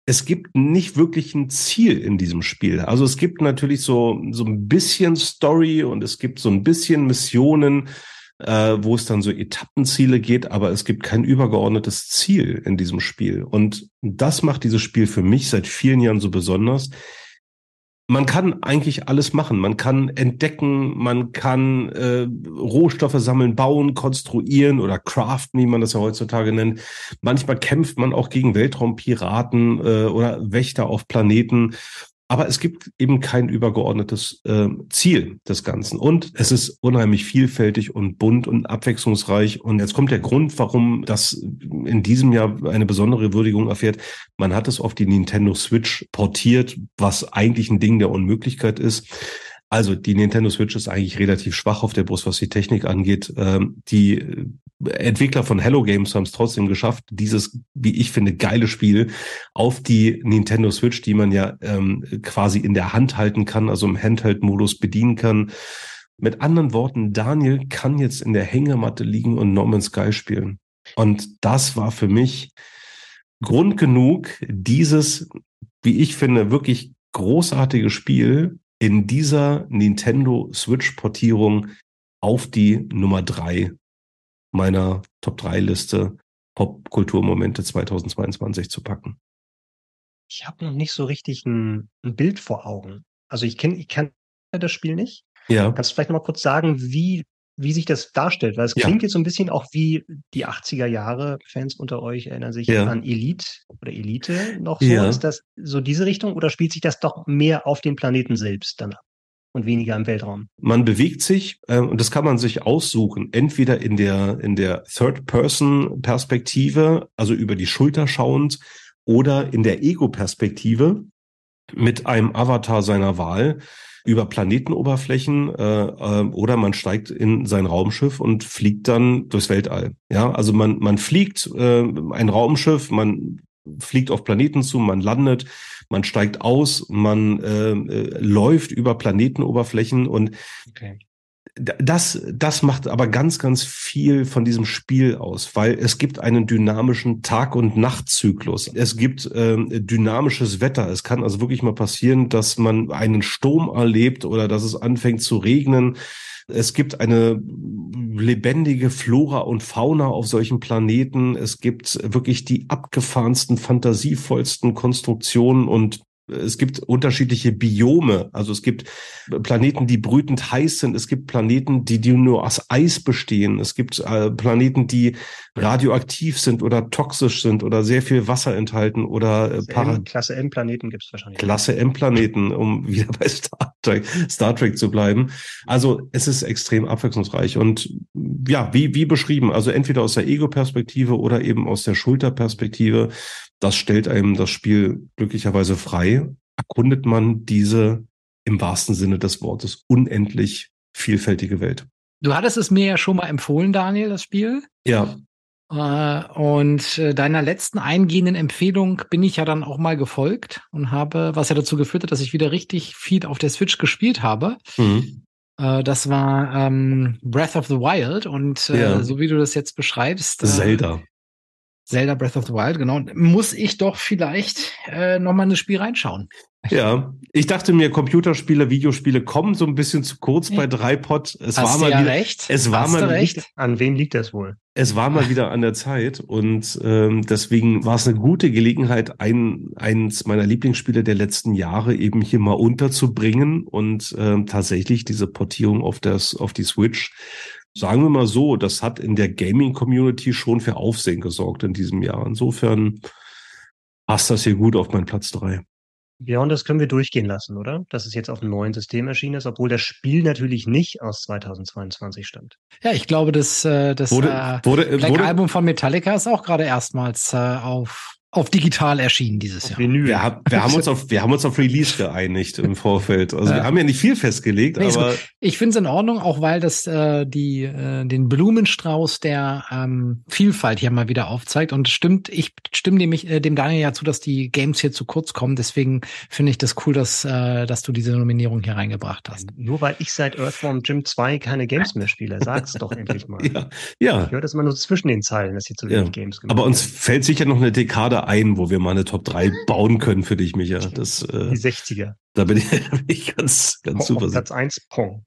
Speaker 3: es gibt nicht wirklich ein Ziel in diesem Spiel. Also es gibt natürlich so, so ein bisschen Story und es gibt so ein bisschen Missionen, äh, wo es dann so Etappenziele geht, aber es gibt kein übergeordnetes Ziel in diesem Spiel. Und das macht dieses Spiel für mich seit vielen Jahren so besonders man kann eigentlich alles machen. Man kann entdecken, man kann äh, Rohstoffe sammeln, bauen, konstruieren oder craften, wie man das ja heutzutage nennt. Manchmal kämpft man auch gegen Weltraumpiraten äh, oder Wächter auf Planeten. Aber es gibt eben kein übergeordnetes äh, Ziel des Ganzen. Und es ist unheimlich vielfältig und bunt und abwechslungsreich. Und jetzt kommt der Grund, warum das in diesem Jahr eine besondere Würdigung erfährt. Man hat es auf die Nintendo Switch portiert, was eigentlich ein Ding der Unmöglichkeit ist. Also die Nintendo Switch ist eigentlich relativ schwach auf der Brust, was die Technik angeht. Ähm, die Entwickler von Hello Games haben es trotzdem geschafft, dieses, wie ich finde, geile Spiel auf die Nintendo Switch, die man ja ähm, quasi in der Hand halten kann, also im Handheld-Modus bedienen kann. Mit anderen Worten, Daniel kann jetzt in der Hängematte liegen und Norman Sky spielen. Und das war für mich Grund genug, dieses, wie ich finde, wirklich großartige Spiel in dieser Nintendo Switch-Portierung auf die Nummer drei meiner Top 3 Liste Popkulturmomente 2022 zu packen.
Speaker 2: Ich habe noch nicht so richtig ein, ein Bild vor Augen. Also ich kenne ich kenn das Spiel nicht.
Speaker 3: Ja.
Speaker 2: Kannst du vielleicht noch mal kurz sagen, wie, wie sich das darstellt? Weil es klingt ja. jetzt so ein bisschen auch wie die 80er Jahre. Fans unter euch erinnern sich ja. an Elite oder Elite noch so. Ja. Ist das so diese Richtung oder spielt sich das doch mehr auf den Planeten selbst dann ab? Und weniger im Weltraum.
Speaker 3: Man bewegt sich äh, und das kann man sich aussuchen, entweder in der in der Third-Person-Perspektive, also über die Schulter schauend, oder in der Ego-Perspektive. mit einem Avatar seiner Wahl über Planetenoberflächen äh, äh, oder man steigt in sein Raumschiff und fliegt dann durchs Weltall. Ja, also man man fliegt äh, ein Raumschiff, man fliegt auf Planeten zu, man landet, man steigt aus, man äh, äh, läuft über Planetenoberflächen und okay das, das macht aber ganz, ganz viel von diesem Spiel aus, weil es gibt einen dynamischen Tag- und Nachtzyklus. Es gibt ähm, dynamisches Wetter. Es kann also wirklich mal passieren, dass man einen Sturm erlebt oder dass es anfängt zu regnen. Es gibt eine lebendige Flora und Fauna auf solchen Planeten. Es gibt wirklich die abgefahrensten, fantasievollsten Konstruktionen und es gibt unterschiedliche Biome. Also es gibt Planeten, die brütend heiß sind. Es gibt Planeten, die, die nur aus Eis bestehen. Es gibt äh, Planeten, die radioaktiv sind oder toxisch sind oder sehr viel Wasser enthalten oder
Speaker 2: äh, Klasse, Klasse M-Planeten gibt es wahrscheinlich.
Speaker 3: Klasse M-Planeten, um wieder bei Star Trek, Star Trek zu bleiben. Also es ist extrem abwechslungsreich und ja, wie, wie beschrieben, also entweder aus der Ego-Perspektive oder eben aus der Schulterperspektive das stellt einem das Spiel glücklicherweise frei. Erkundet man diese im wahrsten Sinne des Wortes unendlich vielfältige Welt.
Speaker 1: Du hattest es mir ja schon mal empfohlen, Daniel, das Spiel.
Speaker 3: Ja.
Speaker 1: Äh, und äh, deiner letzten eingehenden Empfehlung bin ich ja dann auch mal gefolgt und habe, was ja dazu geführt hat, dass ich wieder richtig viel auf der Switch gespielt habe. Mhm. Äh, das war ähm, Breath of the Wild und ja. so wie du das jetzt beschreibst.
Speaker 3: Zelda.
Speaker 1: Zelda Breath of the Wild, genau. Muss ich doch vielleicht äh, nochmal in das Spiel reinschauen.
Speaker 3: Ja, ich dachte mir, Computerspiele, Videospiele kommen so ein bisschen zu kurz bei Dreipod.
Speaker 1: Es Hast war mal ja wieder,
Speaker 3: recht. Es war Hast mal
Speaker 2: recht. Wieder, an wem liegt das wohl?
Speaker 3: Es war mal wieder an der Zeit und ähm, deswegen war es eine gute Gelegenheit, ein, eins meiner Lieblingsspiele der letzten Jahre eben hier mal unterzubringen und ähm, tatsächlich diese Portierung auf das auf die Switch sagen wir mal so, das hat in der Gaming-Community schon für Aufsehen gesorgt in diesem Jahr. Insofern passt das hier gut auf meinen Platz drei.
Speaker 2: Ja, und das können wir durchgehen lassen, oder? Dass es jetzt auf einem neuen System erschienen ist, obwohl das Spiel natürlich nicht aus 2022 stammt.
Speaker 1: Ja, ich glaube, das, äh, das wurde, äh, wurde, Black wurde, Album von Metallica ist auch gerade erstmals äh, auf auf digital erschienen dieses Jahr.
Speaker 3: Vinyl. Wir, haben, wir, haben uns auf, wir haben uns auf Release geeinigt im Vorfeld. Also wir haben ja nicht viel festgelegt, nee, aber.
Speaker 1: Ich finde es in Ordnung, auch weil das äh, die, äh, den Blumenstrauß der ähm, Vielfalt hier mal wieder aufzeigt. Und stimmt, ich stimme dem, äh, dem Daniel ja zu, dass die Games hier zu kurz kommen. Deswegen finde ich das cool, dass, äh, dass du diese Nominierung hier reingebracht hast.
Speaker 2: Nur weil ich seit Earthworm Jim 2 keine Games mehr spiele. Sag's doch endlich mal.
Speaker 3: Ja. ja.
Speaker 2: Ich höre das immer nur zwischen den Zeilen, dass hier zu wenig ja.
Speaker 3: Games gemacht Aber uns fällt sicher noch eine Dekade ein, wo wir mal eine Top 3 bauen können für dich, Micha. Das,
Speaker 2: äh, Die 60er.
Speaker 3: Da bin ich, da bin ich ganz, ganz Pong, super.
Speaker 2: Platz 1 Pong.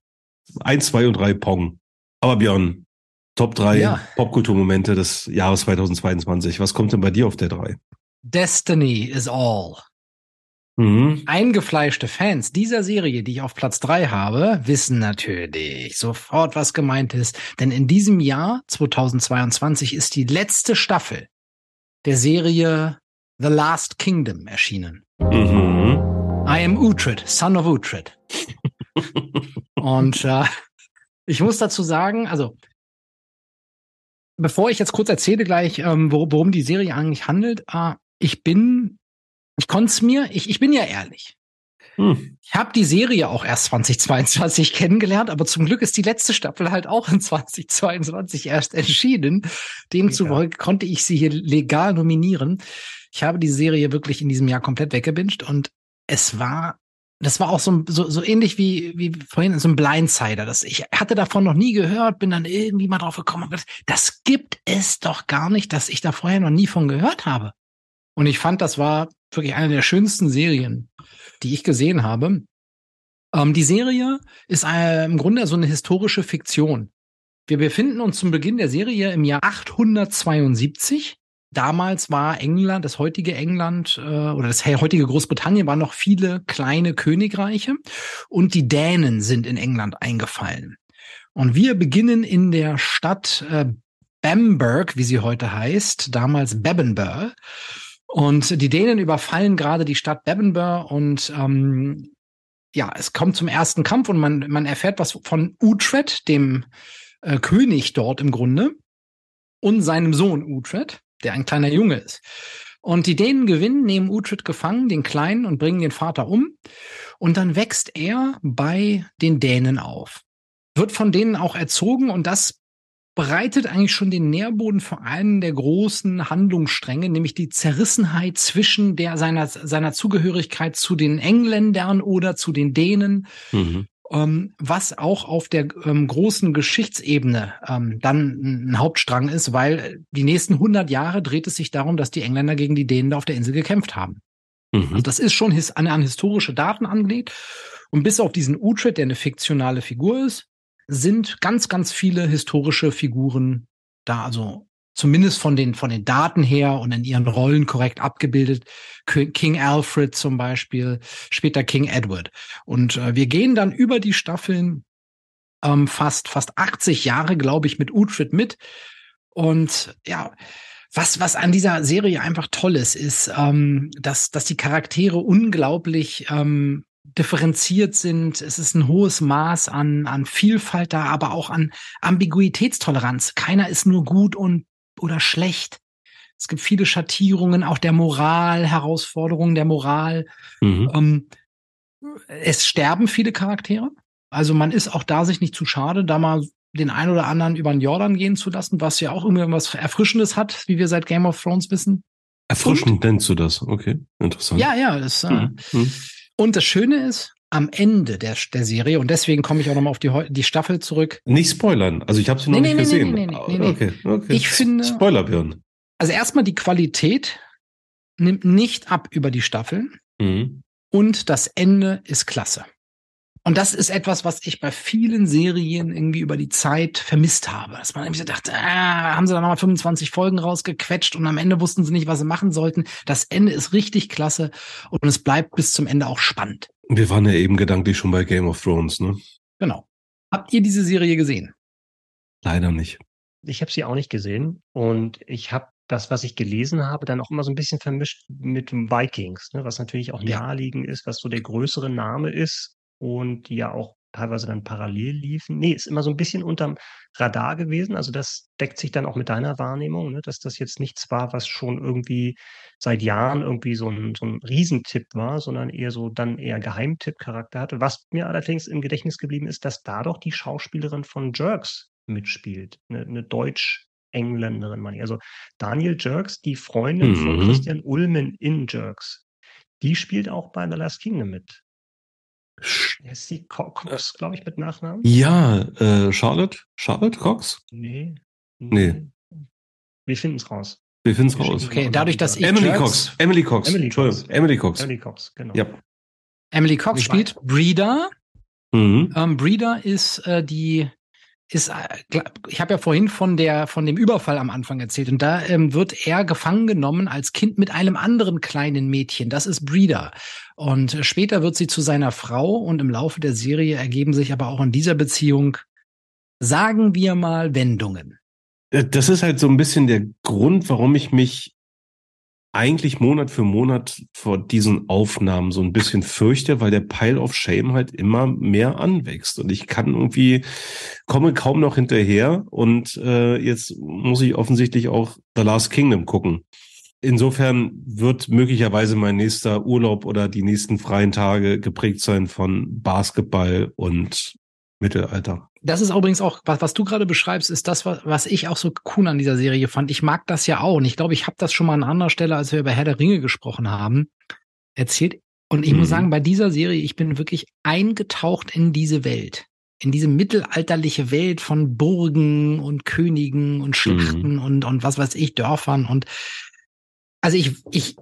Speaker 3: 1, 2 und 3 Pong. Aber Björn, Top 3 ja. Popkulturmomente des Jahres 2022. Was kommt denn bei dir auf der 3?
Speaker 1: Destiny is all. Mhm. Eingefleischte Fans dieser Serie, die ich auf Platz drei habe, wissen natürlich sofort, was gemeint ist. Denn in diesem Jahr 2022 ist die letzte Staffel der Serie The Last Kingdom erschienen. Mhm. I am Uhtred, son of Uhtred. Und äh, ich muss dazu sagen, also bevor ich jetzt kurz erzähle gleich, ähm, worum die Serie eigentlich handelt, äh, ich bin, ich konnte es mir, ich, ich bin ja ehrlich. Hm. Ich habe die Serie auch erst 2022 kennengelernt, aber zum Glück ist die letzte Staffel halt auch in 2022 erst entschieden. Demzufolge ja. konnte ich sie hier legal nominieren. Ich habe die Serie wirklich in diesem Jahr komplett weggebinged und es war das war auch so, so, so ähnlich wie, wie vorhin so ein Blindsider. Das, ich hatte davon noch nie gehört, bin dann irgendwie mal drauf gekommen. Das gibt es doch gar nicht, dass ich da vorher noch nie von gehört habe. Und ich fand, das war wirklich eine der schönsten Serien, die ich gesehen habe. Ähm, die Serie ist äh, im Grunde so eine historische Fiktion. Wir befinden uns zum Beginn der Serie im Jahr 872. Damals war England, das heutige England äh, oder das heutige Großbritannien waren noch viele kleine Königreiche und die Dänen sind in England eingefallen. Und wir beginnen in der Stadt äh, Bamberg, wie sie heute heißt, damals Bebbanburg. Und die Dänen überfallen gerade die Stadt Bebbanburg und ähm, ja, es kommt zum ersten Kampf und man, man erfährt was von Uhtred, dem äh, König dort im Grunde, und seinem Sohn Uhtred, der ein kleiner Junge ist. Und die Dänen gewinnen, nehmen Uhtred gefangen, den Kleinen, und bringen den Vater um. Und dann wächst er bei den Dänen auf. Wird von denen auch erzogen und das bereitet eigentlich schon den Nährboden für einen der großen Handlungsstränge, nämlich die Zerrissenheit zwischen der seiner, seiner Zugehörigkeit zu den Engländern oder zu den Dänen. Mhm. Ähm, was auch auf der ähm, großen Geschichtsebene ähm, dann ein Hauptstrang ist, weil die nächsten 100 Jahre dreht es sich darum, dass die Engländer gegen die Dänen auf der Insel gekämpft haben. Mhm. Also das ist schon his an, an historische Daten angelegt. Und bis auf diesen Uhtred, der eine fiktionale Figur ist, sind ganz, ganz viele historische Figuren da, also zumindest von den, von den Daten her und in ihren Rollen korrekt abgebildet. King Alfred zum Beispiel, später King Edward. Und äh, wir gehen dann über die Staffeln ähm, fast, fast 80 Jahre, glaube ich, mit Uhtred mit. Und ja, was, was an dieser Serie einfach toll ist, ist, ähm, dass, dass die Charaktere unglaublich ähm, differenziert sind. Es ist ein hohes Maß an, an Vielfalt da, aber auch an Ambiguitätstoleranz. Keiner ist nur gut und oder schlecht. Es gibt viele Schattierungen, auch der Moral, Herausforderungen der Moral. Mhm. Ähm, es sterben viele Charaktere. Also man ist auch da sich nicht zu schade, da mal den einen oder anderen über den Jordan gehen zu lassen, was ja auch irgendwas Erfrischendes hat, wie wir seit Game of Thrones wissen.
Speaker 3: Erfrischend nennst du das? Okay, interessant.
Speaker 1: Ja, ja, das, äh, mhm. Und das Schöne ist, am Ende der, der Serie, und deswegen komme ich auch nochmal auf die, die Staffel zurück.
Speaker 3: Nicht spoilern, also ich habe sie noch nee, nicht nee, gesehen. Nee, nee, nee, nee,
Speaker 1: okay, okay. Ich finde. Spoilerbirnen. Also erstmal die Qualität nimmt nicht ab über die Staffeln. Mhm. Und das Ende ist klasse. Und das ist etwas, was ich bei vielen Serien irgendwie über die Zeit vermisst habe. Dass man irgendwie so dachte, ah, haben sie da nochmal 25 Folgen rausgequetscht und am Ende wussten sie nicht, was sie machen sollten. Das Ende ist richtig klasse und es bleibt bis zum Ende auch spannend.
Speaker 3: Wir waren ja eben gedanklich schon bei Game of Thrones, ne?
Speaker 1: Genau. Habt ihr diese Serie gesehen?
Speaker 3: Leider nicht.
Speaker 2: Ich habe sie auch nicht gesehen und ich habe das, was ich gelesen habe, dann auch immer so ein bisschen vermischt mit Vikings, ne, was natürlich auch ja. naheliegend ist, was so der größere Name ist und die ja auch teilweise dann parallel liefen. Nee, ist immer so ein bisschen unterm Radar gewesen. Also das deckt sich dann auch mit deiner Wahrnehmung, ne, dass das jetzt nichts war, was schon irgendwie seit Jahren irgendwie so ein, so ein Riesentipp war, sondern eher so dann eher Geheimtipp-Charakter hatte. Was mir allerdings im Gedächtnis geblieben ist, dass da doch die Schauspielerin von Jerks mitspielt. Eine, eine Deutsch-Engländerin, meine ich. Also Daniel Jerks, die Freundin mhm. von Christian Ulmen in Jerks. Die spielt auch bei The Last Kingdom mit. Ist sie Cox, glaube ich, mit Nachnamen?
Speaker 3: Ja, äh, Charlotte? Charlotte Cox?
Speaker 2: Nee.
Speaker 3: Nee.
Speaker 2: Wir finden es raus.
Speaker 3: Wir finden es raus.
Speaker 1: Okay, dadurch, dass ich
Speaker 3: Emily Cox. Emily Cox.
Speaker 2: Emily Cox.
Speaker 3: Emily Cox.
Speaker 2: Emily Cox, genau.
Speaker 3: Ja.
Speaker 1: Emily Cox spielt Breeder. Mhm. Ähm, Breeder ist äh, die ist, äh, ich habe ja vorhin von der von dem Überfall am Anfang erzählt und da ähm, wird er gefangen genommen als Kind mit einem anderen kleinen Mädchen. Das ist Breeder und später wird sie zu seiner Frau und im Laufe der Serie ergeben sich aber auch in dieser Beziehung, sagen wir mal, Wendungen.
Speaker 3: Äh, das ist halt so ein bisschen der Grund, warum ich mich eigentlich Monat für Monat vor diesen Aufnahmen so ein bisschen fürchte, weil der Pile of Shame halt immer mehr anwächst und ich kann irgendwie komme kaum noch hinterher und äh, jetzt muss ich offensichtlich auch The Last Kingdom gucken. Insofern wird möglicherweise mein nächster Urlaub oder die nächsten freien Tage geprägt sein von Basketball und Mittelalter.
Speaker 1: Das ist übrigens auch, was, was du gerade beschreibst, ist das, was, was ich auch so cool an dieser Serie fand. Ich mag das ja auch. Und ich glaube, ich habe das schon mal an anderer Stelle, als wir über Herr der Ringe gesprochen haben, erzählt. Und ich mhm. muss sagen, bei dieser Serie, ich bin wirklich eingetaucht in diese Welt. In diese mittelalterliche Welt von Burgen und Königen und Schlachten mhm. und, und was weiß ich, Dörfern. Und also ich, ich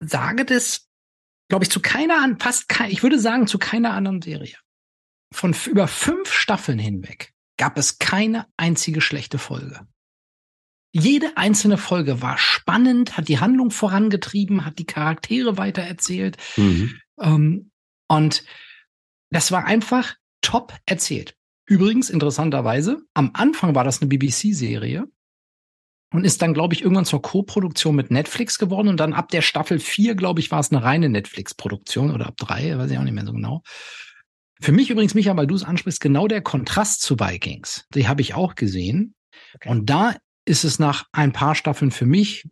Speaker 1: sage das, glaube ich, zu keiner, fast, kein, ich würde sagen, zu keiner anderen Serie von über fünf Staffeln hinweg gab es keine einzige schlechte Folge. Jede einzelne Folge war spannend, hat die Handlung vorangetrieben, hat die Charaktere weitererzählt. Mhm. Ähm, und das war einfach top erzählt. Übrigens, interessanterweise, am Anfang war das eine BBC-Serie und ist dann, glaube ich, irgendwann zur Co-Produktion mit Netflix geworden und dann ab der Staffel 4, glaube ich, war es eine reine Netflix-Produktion oder ab drei, weiß ich auch nicht mehr so genau. Für mich übrigens, Micha, weil du es ansprichst, genau der Kontrast zu Vikings. Die habe ich auch gesehen. Okay. Und da ist es nach ein paar Staffeln für mich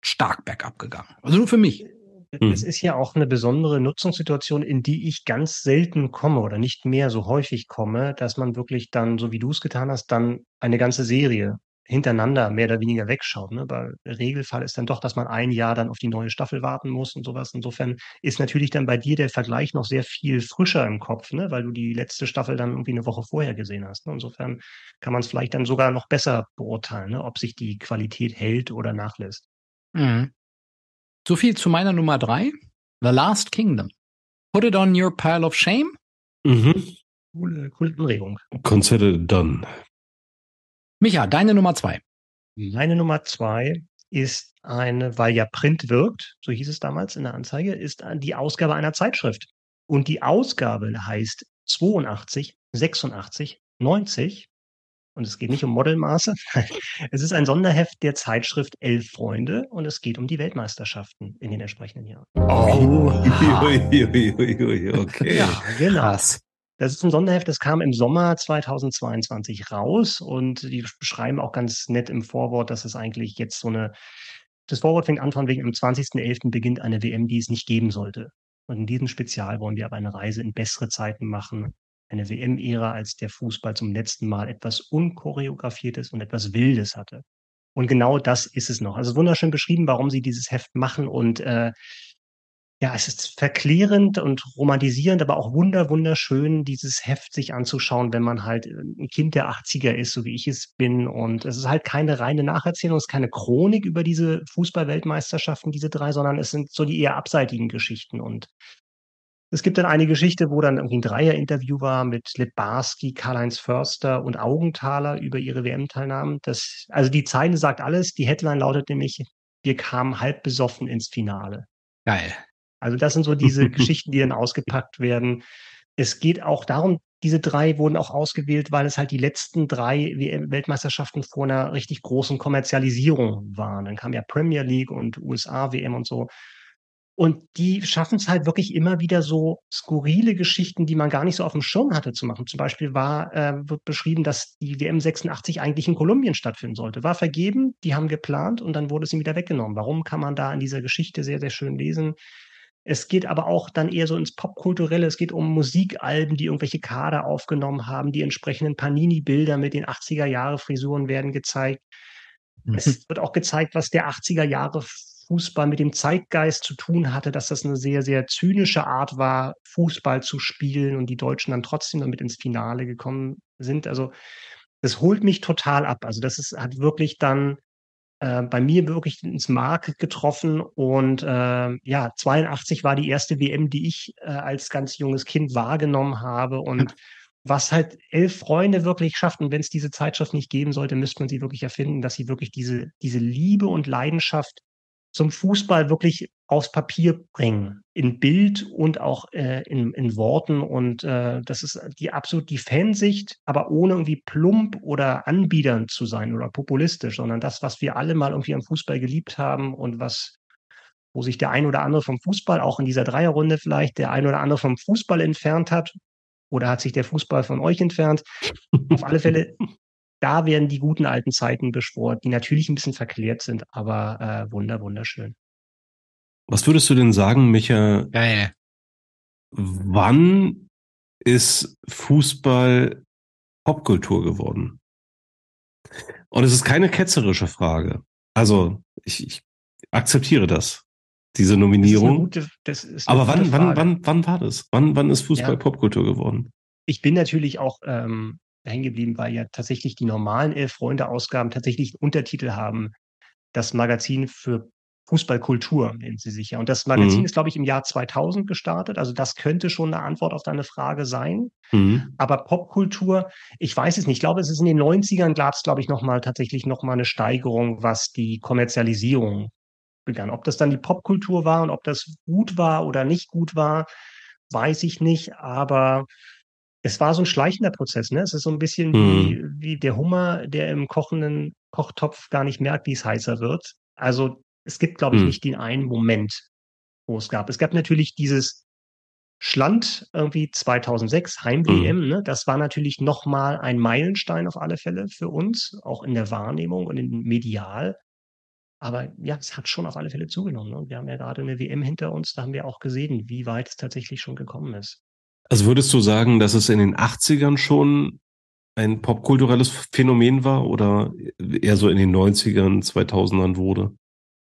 Speaker 1: stark bergab gegangen. Also nur für mich.
Speaker 2: Hm. Es ist ja auch eine besondere Nutzungssituation, in die ich ganz selten komme oder nicht mehr so häufig komme, dass man wirklich dann, so wie du es getan hast, dann eine ganze Serie hintereinander mehr oder weniger wegschaut. Ne? Weil der Regelfall ist dann doch, dass man ein Jahr dann auf die neue Staffel warten muss und sowas. Insofern ist natürlich dann bei dir der Vergleich noch sehr viel frischer im Kopf, ne? weil du die letzte Staffel dann irgendwie eine Woche vorher gesehen hast. Ne? Insofern kann man es vielleicht dann sogar noch besser beurteilen, ne? ob sich die Qualität hält oder nachlässt.
Speaker 1: Mhm. So viel zu meiner Nummer drei. The Last Kingdom. Put it on your pile of shame.
Speaker 3: Mhm.
Speaker 2: Coole, coole Anregung.
Speaker 3: Consider it done.
Speaker 1: Micha, deine Nummer zwei.
Speaker 2: Meine Nummer zwei ist eine, weil ja Print wirkt, so hieß es damals in der Anzeige, ist die Ausgabe einer Zeitschrift. Und die Ausgabe heißt 82, 86, 90. Und es geht nicht um Modelmaße. es ist ein Sonderheft der Zeitschrift Elf Freunde und es geht um die Weltmeisterschaften in den entsprechenden Jahren.
Speaker 3: Oh, okay.
Speaker 2: Ja, genau. Krass. Das ist ein Sonderheft, das kam im Sommer 2022 raus und die beschreiben auch ganz nett im Vorwort, dass es eigentlich jetzt so eine, das Vorwort fängt an von wegen am 20.11. beginnt eine WM, die es nicht geben sollte. Und in diesem Spezial wollen wir aber eine Reise in bessere Zeiten machen. Eine WM-Ära, als der Fußball zum letzten Mal etwas unchoreografiertes und etwas Wildes hatte. Und genau das ist es noch. Also wunderschön beschrieben, warum sie dieses Heft machen und äh, ja, es ist verklärend und romantisierend, aber auch wunder, wunderschön, dieses Heft sich anzuschauen, wenn man halt äh, ein Kind der 80er ist, so wie ich es bin. Und es ist halt keine reine Nacherzählung, es ist keine Chronik über diese Fußballweltmeisterschaften, diese drei, sondern es sind so die eher abseitigen Geschichten. Und es gibt dann eine Geschichte, wo dann irgendwie ein Dreier-Interview war mit Lebarski, Karl-Heinz Förster und Augenthaler über ihre WM-Teilnahmen. Das, also die Zeile sagt alles. Die Headline lautet nämlich, wir kamen halb besoffen ins Finale.
Speaker 1: Geil.
Speaker 2: Also das sind so diese Geschichten, die dann ausgepackt werden. Es geht auch darum, diese drei wurden auch ausgewählt, weil es halt die letzten drei Weltmeisterschaften vor einer richtig großen Kommerzialisierung waren. Dann kam ja Premier League und USA WM und so. Und die schaffen es halt wirklich immer wieder so skurrile Geschichten, die man gar nicht so auf dem Schirm hatte zu machen. Zum Beispiel war, äh, wird beschrieben, dass die WM 86 eigentlich in Kolumbien stattfinden sollte. War vergeben, die haben geplant und dann wurde sie wieder weggenommen. Warum kann man da in dieser Geschichte sehr, sehr schön lesen? Es geht aber auch dann eher so ins Popkulturelle. Es geht um Musikalben, die irgendwelche Kader aufgenommen haben. Die entsprechenden Panini-Bilder mit den 80er-Jahre-Frisuren werden gezeigt. Mhm. Es wird auch gezeigt, was der 80er-Jahre Fußball mit dem Zeitgeist zu tun hatte, dass das eine sehr, sehr zynische Art war, Fußball zu spielen und die Deutschen dann trotzdem damit ins Finale gekommen sind. Also das holt mich total ab. Also das ist, hat wirklich dann äh, bei mir wirklich ins Mark getroffen. Und äh, ja, 82 war die erste WM, die ich äh, als ganz junges Kind wahrgenommen habe. Und was halt elf Freunde wirklich schafft, und wenn es diese Zeitschrift nicht geben sollte, müsste man sie wirklich erfinden, dass sie wirklich diese, diese Liebe und Leidenschaft zum Fußball wirklich aufs Papier bringen, in Bild und auch äh, in, in Worten. Und äh, das ist die absolut die Fansicht, aber ohne irgendwie plump oder anbiedernd zu sein oder populistisch, sondern das, was wir alle mal irgendwie am Fußball geliebt haben und was wo sich der ein oder andere vom Fußball, auch in dieser Dreierrunde vielleicht, der ein oder andere vom Fußball entfernt hat. Oder hat sich der Fußball von euch entfernt? Auf alle Fälle da werden die guten alten Zeiten beschworen, die natürlich ein bisschen verklärt sind, aber äh, wunder, wunderschön.
Speaker 3: Was würdest du denn sagen, Micha?
Speaker 1: Geil.
Speaker 3: Wann ist Fußball Popkultur geworden? Und es ist keine ketzerische Frage. Also, ich, ich akzeptiere das, diese Nominierung. Das das ist Aber wann, wann, wann, wann war das? Wann, wann ist Fußball ja. Popkultur geworden?
Speaker 2: Ich bin natürlich auch ähm, hängen geblieben, weil ja tatsächlich die normalen Elf-Freunde-Ausgaben tatsächlich einen Untertitel haben. Das Magazin für Fußballkultur nennen sie sich ja. Und das Magazin mhm. ist, glaube ich, im Jahr 2000 gestartet. Also das könnte schon eine Antwort auf deine Frage sein. Mhm. Aber Popkultur, ich weiß es nicht. Ich glaube, es ist in den 90ern gab es, glaube ich, nochmal tatsächlich nochmal eine Steigerung, was die Kommerzialisierung begann. Ob das dann die Popkultur war und ob das gut war oder nicht gut war, weiß ich nicht. Aber es war so ein schleichender Prozess, ne? Es ist so ein bisschen wie, hm. wie der Hummer, der im kochenden Kochtopf gar nicht merkt, wie es heißer wird. Also es gibt, glaube ich, hm. nicht den einen Moment, wo es gab. Es gab natürlich dieses Schland irgendwie 2006 Heim-WM, hm. ne? Das war natürlich nochmal ein Meilenstein auf alle Fälle für uns, auch in der Wahrnehmung und in medial. Aber ja, es hat schon auf alle Fälle zugenommen. Ne? Wir haben ja gerade eine WM hinter uns, da haben wir auch gesehen, wie weit es tatsächlich schon gekommen ist.
Speaker 3: Also würdest du sagen, dass es in den 80ern schon ein popkulturelles Phänomen war oder eher so in den 90ern, 2000ern wurde?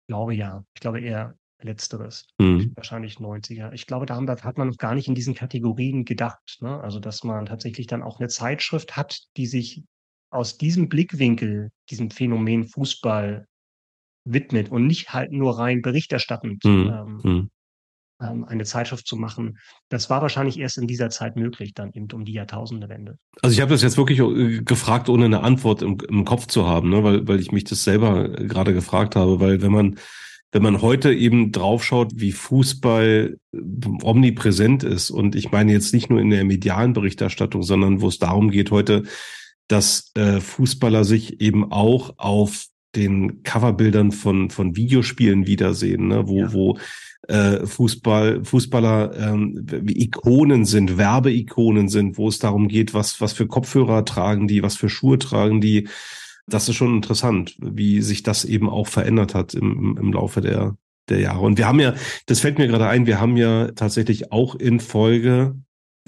Speaker 2: Ich glaube ja. Ich glaube eher letzteres. Mhm. Wahrscheinlich 90er. Ich glaube, da haben, hat man noch gar nicht in diesen Kategorien gedacht. Ne? Also, dass man tatsächlich dann auch eine Zeitschrift hat, die sich aus diesem Blickwinkel, diesem Phänomen Fußball widmet und nicht halt nur rein berichterstattend mhm. Ähm, mhm. Ähm, eine Zeitschrift zu machen. Das war wahrscheinlich erst in dieser Zeit möglich, dann eben um die Jahrtausendewende.
Speaker 3: Also ich habe das jetzt wirklich äh, gefragt, ohne eine Antwort im, im Kopf zu haben, ne? weil, weil ich mich das selber gerade gefragt habe, weil wenn man wenn man heute eben draufschaut, wie Fußball äh, omnipräsent ist, und ich meine jetzt nicht nur in der medialen Berichterstattung, sondern wo es darum geht heute, dass äh, Fußballer sich eben auch auf den Coverbildern von, von Videospielen wiedersehen, ne? wo, ja. wo äh, Fußball, Fußballer ähm, Ikonen sind, Werbeikonen sind, wo es darum geht, was, was für Kopfhörer tragen die, was für Schuhe tragen die. Das ist schon interessant, wie sich das eben auch verändert hat im, im Laufe der, der Jahre. Und wir haben ja, das fällt mir gerade ein, wir haben ja tatsächlich auch in Folge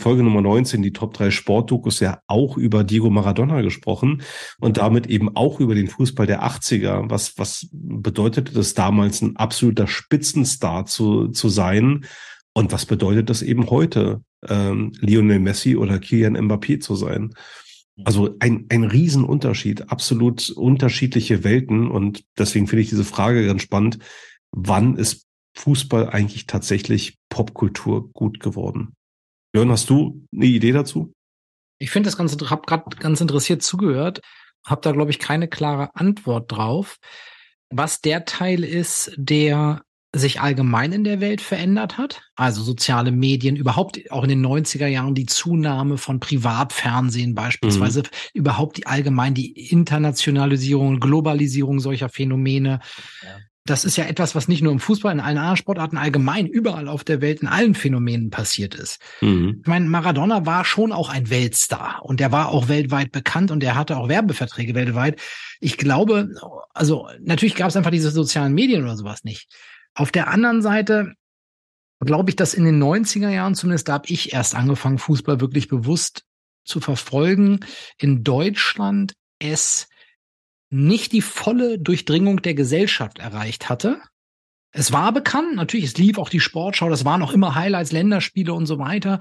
Speaker 3: Folge Nummer 19, die Top 3 Sportdokus, ja auch über Diego Maradona gesprochen und damit eben auch über den Fußball der 80er. Was, was bedeutete das damals, ein absoluter Spitzenstar zu, zu sein? Und was bedeutet das eben heute, ähm, Lionel Messi oder Kylian Mbappé zu sein? Also ein, ein Riesenunterschied, absolut unterschiedliche Welten. Und deswegen finde ich diese Frage ganz spannend. Wann ist Fußball eigentlich tatsächlich Popkultur gut geworden? Jörn, hast du eine Idee dazu?
Speaker 1: Ich finde das ganz, habe gerade ganz interessiert zugehört, habe da glaube ich keine klare Antwort drauf. Was der Teil ist, der sich allgemein in der Welt verändert hat, also soziale Medien, überhaupt auch in den 90er Jahren die Zunahme von Privatfernsehen beispielsweise, mhm. überhaupt die allgemein die Internationalisierung, Globalisierung solcher Phänomene. Ja das ist ja etwas, was nicht nur im Fußball, in allen anderen Sportarten allgemein, überall auf der Welt, in allen Phänomenen passiert ist. Mhm. Ich meine, Maradona war schon auch ein Weltstar und der war auch weltweit bekannt und er hatte auch Werbeverträge weltweit. Ich glaube, also natürlich gab es einfach diese sozialen Medien oder sowas nicht. Auf der anderen Seite glaube ich, dass in den 90er Jahren zumindest, da habe ich erst angefangen, Fußball wirklich bewusst zu verfolgen. In Deutschland es nicht die volle Durchdringung der Gesellschaft erreicht hatte. Es war bekannt, natürlich, es lief auch die Sportschau, das waren auch immer Highlights, Länderspiele und so weiter.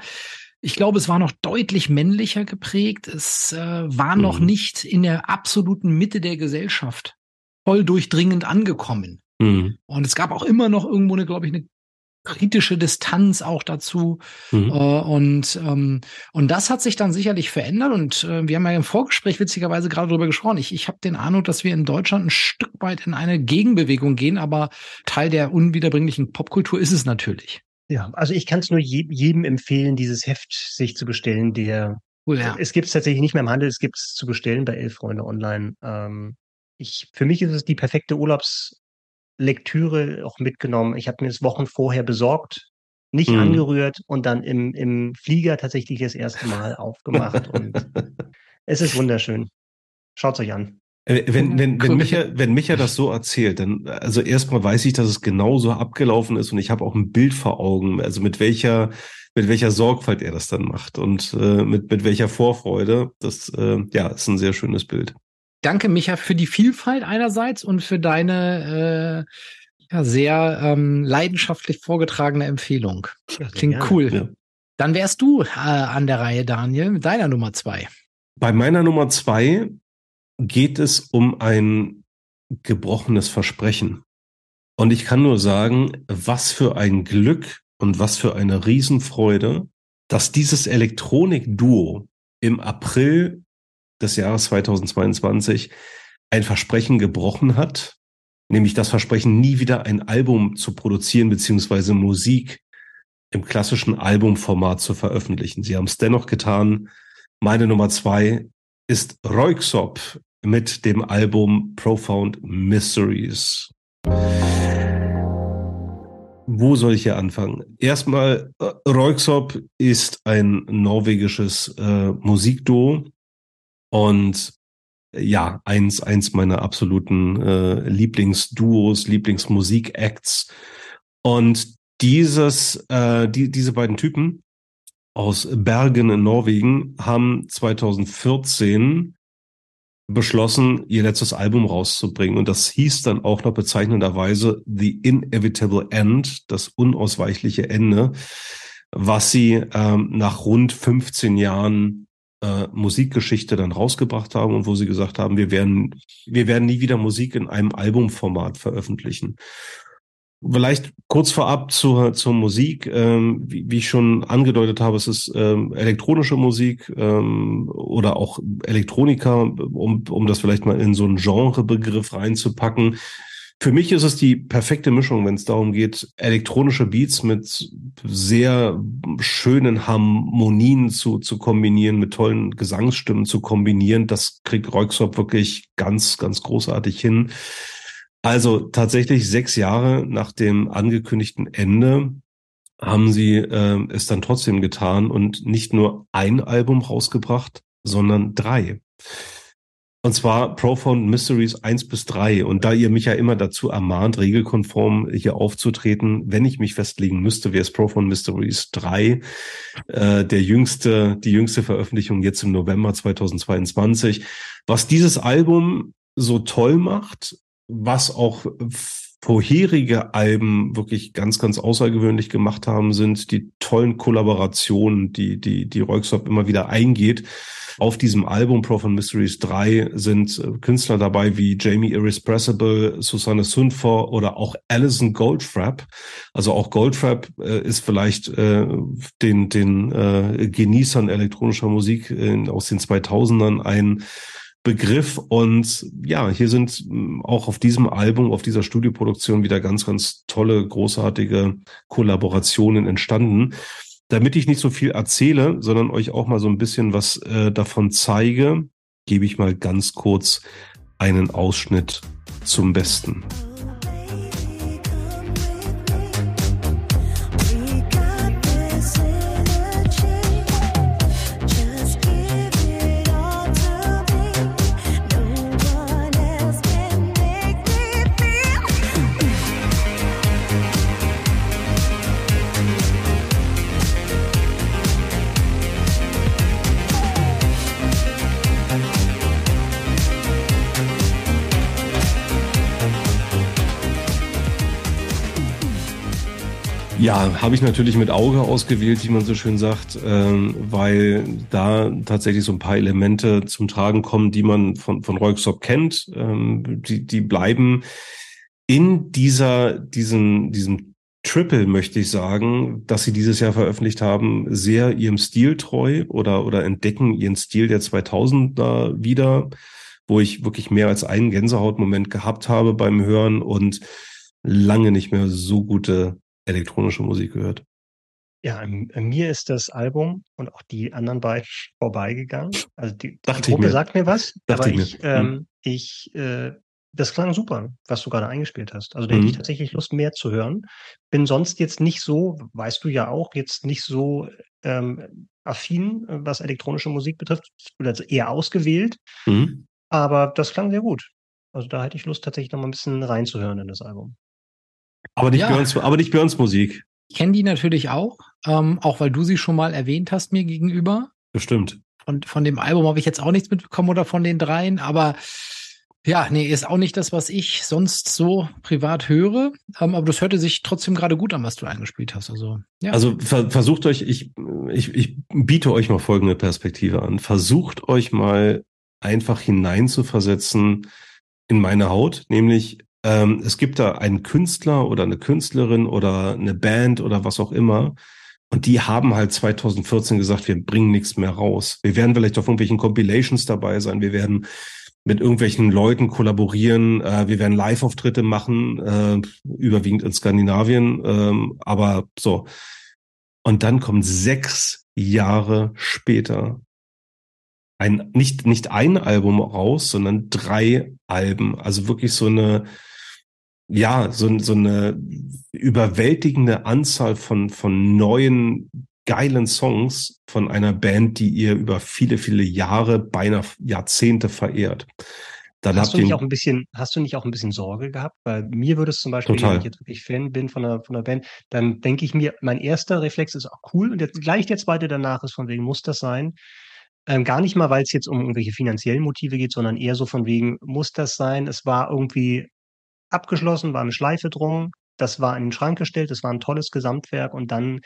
Speaker 1: Ich glaube, es war noch deutlich männlicher geprägt. Es äh, war mhm. noch nicht in der absoluten Mitte der Gesellschaft voll durchdringend angekommen. Mhm. Und es gab auch immer noch irgendwo eine, glaube ich, eine kritische Distanz auch dazu. Mhm. Äh, und, ähm, und das hat sich dann sicherlich verändert. Und äh, wir haben ja im Vorgespräch witzigerweise gerade darüber gesprochen. Ich, ich habe den Eindruck, dass wir in Deutschland ein Stück weit in eine Gegenbewegung gehen, aber Teil der unwiederbringlichen Popkultur ist es natürlich.
Speaker 2: Ja, also ich kann es nur je, jedem empfehlen, dieses Heft sich zu bestellen, der ja. Es gibt es tatsächlich nicht mehr im Handel, es gibt es zu bestellen bei Elf Freunde online. Ähm, ich, für mich ist es die perfekte Urlaubs, Lektüre auch mitgenommen. Ich habe mir das Wochen vorher besorgt, nicht mhm. angerührt und dann im, im Flieger tatsächlich das erste Mal aufgemacht. und es ist wunderschön. Schaut euch an.
Speaker 3: Äh, wenn, wenn, wenn, Micha, wenn Micha das so erzählt, dann, also erstmal weiß ich, dass es genauso abgelaufen ist und ich habe auch ein Bild vor Augen, also mit welcher, mit welcher Sorgfalt er das dann macht und äh, mit, mit welcher Vorfreude. Das äh, ja, ist ein sehr schönes Bild
Speaker 1: danke, Micha, für die Vielfalt einerseits und für deine äh, ja, sehr ähm, leidenschaftlich vorgetragene Empfehlung. Klingt ja, cool. Ja. Dann wärst du äh, an der Reihe, Daniel, mit deiner Nummer zwei.
Speaker 3: Bei meiner Nummer zwei geht es um ein gebrochenes Versprechen. Und ich kann nur sagen, was für ein Glück und was für eine Riesenfreude, dass dieses Elektronik-Duo im April des Jahres 2022 ein Versprechen gebrochen hat, nämlich das Versprechen, nie wieder ein Album zu produzieren beziehungsweise Musik im klassischen Albumformat zu veröffentlichen. Sie haben es dennoch getan. Meine Nummer zwei ist Royksop mit dem Album Profound Mysteries. Wo soll ich hier anfangen? Erstmal, äh, Royksop ist ein norwegisches äh, Musikduo, und ja, eins, eins meiner absoluten äh, Lieblingsduos, Lieblingsmusik-Acts. Und dieses, äh, die, diese beiden Typen aus Bergen in Norwegen haben 2014 beschlossen, ihr letztes Album rauszubringen. Und das hieß dann auch noch bezeichnenderweise The Inevitable End, das unausweichliche Ende, was sie ähm, nach rund 15 Jahren äh, Musikgeschichte dann rausgebracht haben und wo sie gesagt haben, wir werden, wir werden nie wieder Musik in einem Albumformat veröffentlichen. Vielleicht kurz vorab zur, zur Musik. Ähm, wie, wie ich schon angedeutet habe, es ist ähm, elektronische Musik ähm, oder auch Elektronika, um, um das vielleicht mal in so einen Genrebegriff reinzupacken. Für mich ist es die perfekte Mischung, wenn es darum geht, elektronische Beats mit sehr schönen Harmonien zu, zu kombinieren, mit tollen Gesangsstimmen zu kombinieren. Das kriegt Royksop wirklich ganz, ganz großartig hin. Also tatsächlich sechs Jahre nach dem angekündigten Ende haben sie äh, es dann trotzdem getan und nicht nur ein Album rausgebracht, sondern drei. Und zwar Profound Mysteries 1 bis 3. Und da ihr mich ja immer dazu ermahnt, regelkonform hier aufzutreten, wenn ich mich festlegen müsste, wäre es Profound Mysteries 3, äh, der jüngste, die jüngste Veröffentlichung jetzt im November 2022. Was dieses Album so toll macht, was auch vorherige Alben wirklich ganz, ganz außergewöhnlich gemacht haben, sind die tollen Kollaborationen, die, die, die Royksop immer wieder eingeht. Auf diesem Album Profound Mysteries 3 sind äh, Künstler dabei wie Jamie Irrespressible, Susanne Sundfor oder auch Alison Goldfrapp. Also auch Goldfrapp äh, ist vielleicht äh, den, den äh, Genießern elektronischer Musik in, aus den 2000ern ein Begriff. Und ja, hier sind mm, auch auf diesem Album, auf dieser Studioproduktion wieder ganz, ganz tolle, großartige Kollaborationen entstanden. Damit ich nicht so viel erzähle, sondern euch auch mal so ein bisschen was äh, davon zeige, gebe ich mal ganz kurz einen Ausschnitt zum Besten. Ja, habe ich natürlich mit Auge ausgewählt, wie man so schön sagt, ähm, weil da tatsächlich so ein paar Elemente zum Tragen kommen, die man von, von Royksop kennt. Ähm, die, die bleiben in dieser, diesen, diesem Triple, möchte ich sagen, dass sie dieses Jahr veröffentlicht haben, sehr ihrem Stil treu oder, oder entdecken ihren Stil der 2000er wieder, wo ich wirklich mehr als einen Gänsehautmoment gehabt habe beim Hören und lange nicht mehr so gute elektronische Musik gehört.
Speaker 2: Ja, mir ist das Album und auch die anderen beiden vorbeigegangen. Also die, die Gruppe
Speaker 3: mir.
Speaker 2: sagt mir was,
Speaker 3: Dachte
Speaker 2: aber
Speaker 3: ich
Speaker 2: ich, ähm, ich äh, das klang super, was du gerade eingespielt hast. Also da hätte ich
Speaker 3: Mhm.
Speaker 2: tatsächlich Lust, mehr zu hören. Bin sonst jetzt nicht so, weißt du ja auch, jetzt nicht so ähm, affin, was elektronische Musik betrifft. Ich also eher ausgewählt,
Speaker 3: Mhm.
Speaker 2: aber das klang sehr gut. Also da hätte ich Lust, tatsächlich noch mal ein bisschen reinzuhören in das Album.
Speaker 3: Aber nicht
Speaker 1: Ja.
Speaker 3: Björns, aber nicht Björns Musik.
Speaker 1: Ich kenne die natürlich auch, ähm, auch weil du sie schon mal erwähnt hast mir gegenüber.
Speaker 3: Bestimmt.
Speaker 1: Und von dem Album habe ich jetzt auch nichts mitbekommen oder von den dreien, aber ja, nee, ist auch nicht das, was ich sonst so privat höre. Ähm, aber das hörte sich trotzdem gerade gut an, was du eingespielt hast. Also, ja.
Speaker 3: Also ver versucht euch, ich, ich, ich biete euch mal folgende Perspektive an. Versucht euch mal einfach hineinzuversetzen in meine Haut, nämlich ähm, es gibt da einen Künstler oder eine Künstlerin oder eine Band oder was auch immer. Und die haben halt 2014 gesagt, wir bringen nichts mehr raus. Wir werden vielleicht auf irgendwelchen Compilations dabei sein. Wir werden mit irgendwelchen Leuten kollaborieren. Äh, wir werden Live-Auftritte machen, äh, überwiegend in Skandinavien. Ähm, aber so. Und dann kommt sechs Jahre später ein, nicht, nicht ein Album raus, sondern drei Alben. Also wirklich so eine, ja, so, so eine überwältigende Anzahl von, von neuen geilen Songs von einer Band, die ihr über viele, viele Jahre, beinahe Jahrzehnte verehrt.
Speaker 2: Dann hast du nicht auch ein bisschen, hast du nicht auch ein bisschen Sorge gehabt? Weil mir würde es zum Beispiel,
Speaker 3: Total.
Speaker 2: wenn ich jetzt wirklich Fan bin von der, von der Band, dann denke ich mir, mein erster Reflex ist auch cool und jetzt gleich der zweite danach ist von wegen, muss das sein? Ähm, gar nicht mal, weil es jetzt um irgendwelche finanziellen Motive geht, sondern eher so von wegen, muss das sein? Es war irgendwie abgeschlossen, war eine Schleife drum, das war in den Schrank gestellt, das war ein tolles Gesamtwerk und dann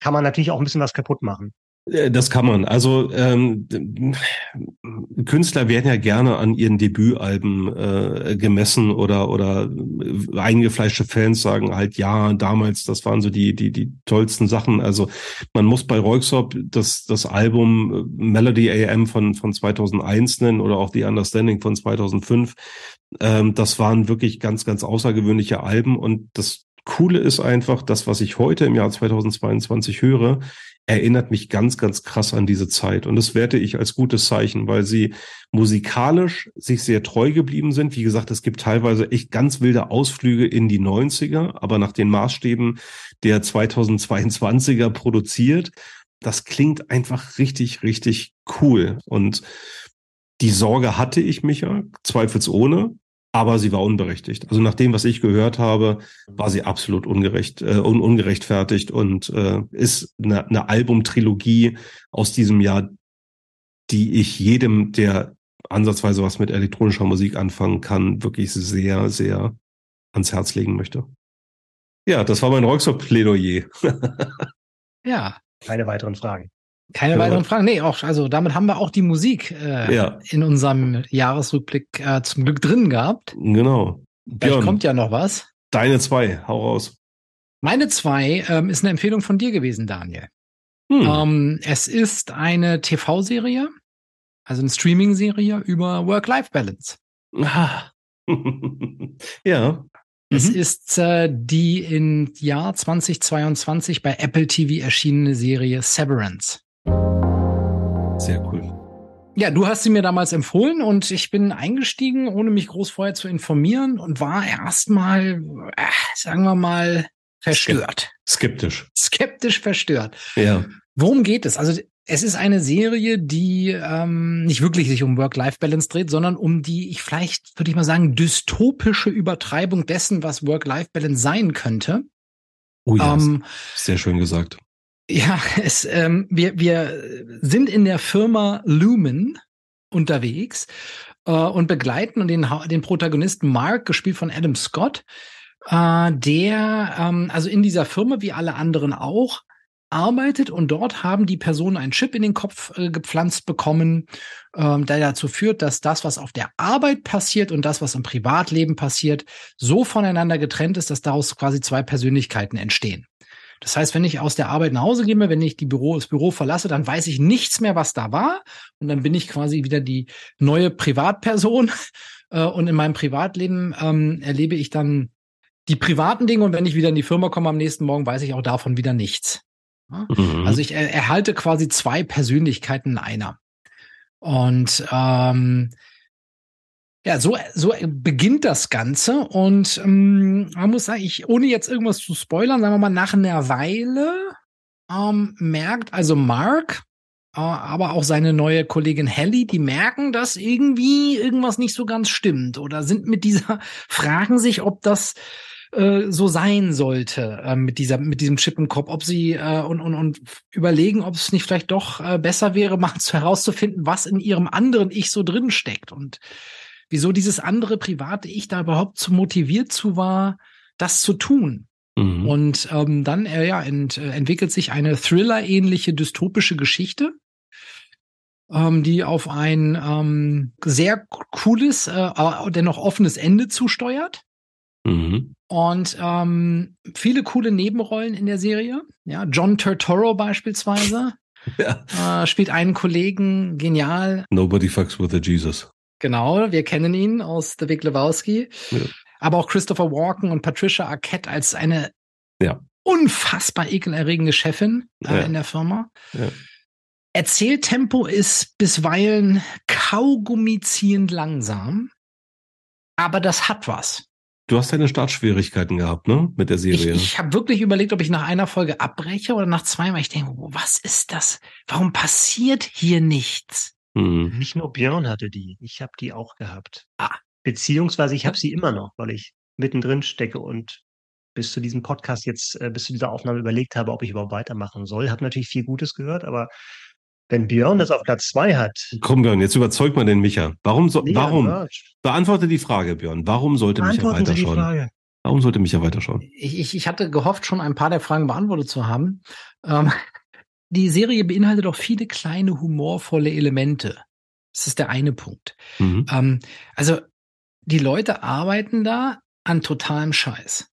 Speaker 2: kann man natürlich auch ein bisschen was kaputt machen.
Speaker 3: Äh, das kann man. Also ähm, Künstler werden ja gerne an ihren Debütalben äh, gemessen oder oder eingefleischte Fans sagen halt ja damals das waren so die die die tollsten Sachen. Also man muss bei Royksop das das Album äh, Melody AM von von 2001 nennen oder auch The Understanding von 2005. Ähm, das waren wirklich ganz ganz außergewöhnliche Alben und das Coole ist einfach, das, was ich heute im Jahr 2022 höre, erinnert mich ganz, ganz krass an diese Zeit. Und das werte ich als gutes Zeichen, weil sie musikalisch sich sehr treu geblieben sind. Wie gesagt, es gibt teilweise echt ganz wilde Ausflüge in die 90er, aber nach den Maßstäben der 2022er produziert. Das klingt einfach richtig, richtig cool. Und die Sorge hatte ich, Micha, zweifelsohne aber sie war unberechtigt. Also nach dem, was ich gehört habe, war sie absolut ungerecht, äh, un ungerechtfertigt und äh, ist eine, eine Albumtrilogie aus diesem Jahr, die ich jedem, der ansatzweise was mit elektronischer Musik anfangen kann, wirklich sehr, sehr ans Herz legen möchte. Ja, das war mein Rockstar-Plädoyer.
Speaker 2: ja. Keine weiteren Fragen.
Speaker 1: Keine ja. weiteren Fragen. Nee, auch, also damit haben wir auch die Musik äh, ja. in unserem Jahresrückblick äh, zum Glück drin gehabt.
Speaker 3: Genau.
Speaker 1: Vielleicht Björn, kommt ja noch was.
Speaker 3: Deine zwei, hau raus.
Speaker 1: Meine zwei ähm, ist eine Empfehlung von dir gewesen, Daniel. Hm. Ähm, es ist eine TV-Serie, also eine Streaming-Serie über Work-Life-Balance.
Speaker 3: Ja.
Speaker 1: Es mhm. ist äh, die im Jahr 2022 bei Apple TV erschienene Serie Severance.
Speaker 3: Sehr cool.
Speaker 1: Ja, du hast sie mir damals empfohlen und ich bin eingestiegen, ohne mich groß vorher zu informieren und war erstmal, äh, sagen wir mal, verstört.
Speaker 3: Skeptisch.
Speaker 1: Skeptisch verstört.
Speaker 3: Ja.
Speaker 1: Worum geht es? Also es ist eine Serie, die ähm, nicht wirklich sich um Work-Life-Balance dreht, sondern um die, ich vielleicht würde ich mal sagen, dystopische Übertreibung dessen, was Work-Life-Balance sein könnte.
Speaker 3: Oh ja, ähm, sehr schön gesagt.
Speaker 1: Ja, es, ähm, wir, wir sind in der Firma Lumen unterwegs äh, und begleiten den, den Protagonisten Mark, gespielt von Adam Scott, äh, der ähm, also in dieser Firma wie alle anderen auch arbeitet und dort haben die Personen einen Chip in den Kopf äh, gepflanzt bekommen, ähm, der dazu führt, dass das, was auf der Arbeit passiert und das, was im Privatleben passiert, so voneinander getrennt ist, dass daraus quasi zwei Persönlichkeiten entstehen. Das heißt, wenn ich aus der Arbeit nach Hause gehe, wenn ich die Büro, das Büro verlasse, dann weiß ich nichts mehr, was da war. Und dann bin ich quasi wieder die neue Privatperson. Äh, und in meinem Privatleben ähm, erlebe ich dann die privaten Dinge. Und wenn ich wieder in die Firma komme am nächsten Morgen, weiß ich auch davon wieder nichts. Mhm. Also ich erhalte quasi zwei Persönlichkeiten in einer. Und ähm, ja, so, so beginnt das Ganze. Und ähm, man muss sagen, ich, ohne jetzt irgendwas zu spoilern, sagen wir mal, nach einer Weile ähm, merkt also Mark, äh, aber auch seine neue Kollegin Helly, die merken, dass irgendwie irgendwas nicht so ganz stimmt oder sind mit dieser, fragen sich, ob das äh, so sein sollte äh, mit dieser mit diesem Chip im Kopf, ob sie äh, und, und, und überlegen, ob es nicht vielleicht doch äh, besser wäre, mal zu herauszufinden, was in ihrem anderen Ich so drin steckt und wieso dieses andere private Ich da überhaupt zu motiviert zu war, das zu tun. Mhm. Und ähm, dann äh, ja, ent, äh, entwickelt sich eine Thriller-ähnliche dystopische Geschichte, ähm, die auf ein ähm, sehr cooles, äh, dennoch offenes Ende zusteuert. Mhm. Und ähm, viele coole Nebenrollen in der Serie. Ja, John Turturro beispielsweise. ja. äh, spielt einen Kollegen genial.
Speaker 3: Nobody fucks with the Jesus.
Speaker 1: Genau, wir kennen ihn aus The Big Lebowski. Ja. Aber auch Christopher Walken und Patricia Arquette als eine
Speaker 3: ja.
Speaker 1: unfassbar ekelerregende Chefin äh, ja. in der Firma. Erzähltempo ist bisweilen kaugummiziehend langsam, aber das hat was.
Speaker 3: Du hast deine Startschwierigkeiten gehabt, ne? Mit der Serie.
Speaker 1: Ich, ich habe wirklich überlegt, ob ich nach einer Folge abbreche oder nach zwei, weil ich denke, was ist das? Warum passiert hier nichts?
Speaker 2: Hm. Nicht nur Björn hatte die, ich habe die auch gehabt. Ah. Beziehungsweise ich habe sie immer noch, weil ich mittendrin stecke und bis zu diesem Podcast jetzt, äh, bis zu dieser Aufnahme überlegt habe, ob ich überhaupt weitermachen soll. Habe natürlich viel Gutes gehört, aber wenn Björn das auf Platz zwei hat.
Speaker 3: Komm, Björn, jetzt überzeug mal den Micha. Warum so, nee, warum? Beantworte die Frage, Björn. Warum sollte Micha weiterschauen? Warum sollte Micha weiterschauen?
Speaker 1: Ich, ich, ich hatte gehofft, schon ein paar der Fragen beantwortet zu haben. Ähm, die Serie beinhaltet auch viele kleine humorvolle Elemente. Das ist der eine Punkt. Mhm. Ähm, also die Leute arbeiten da an totalem Scheiß.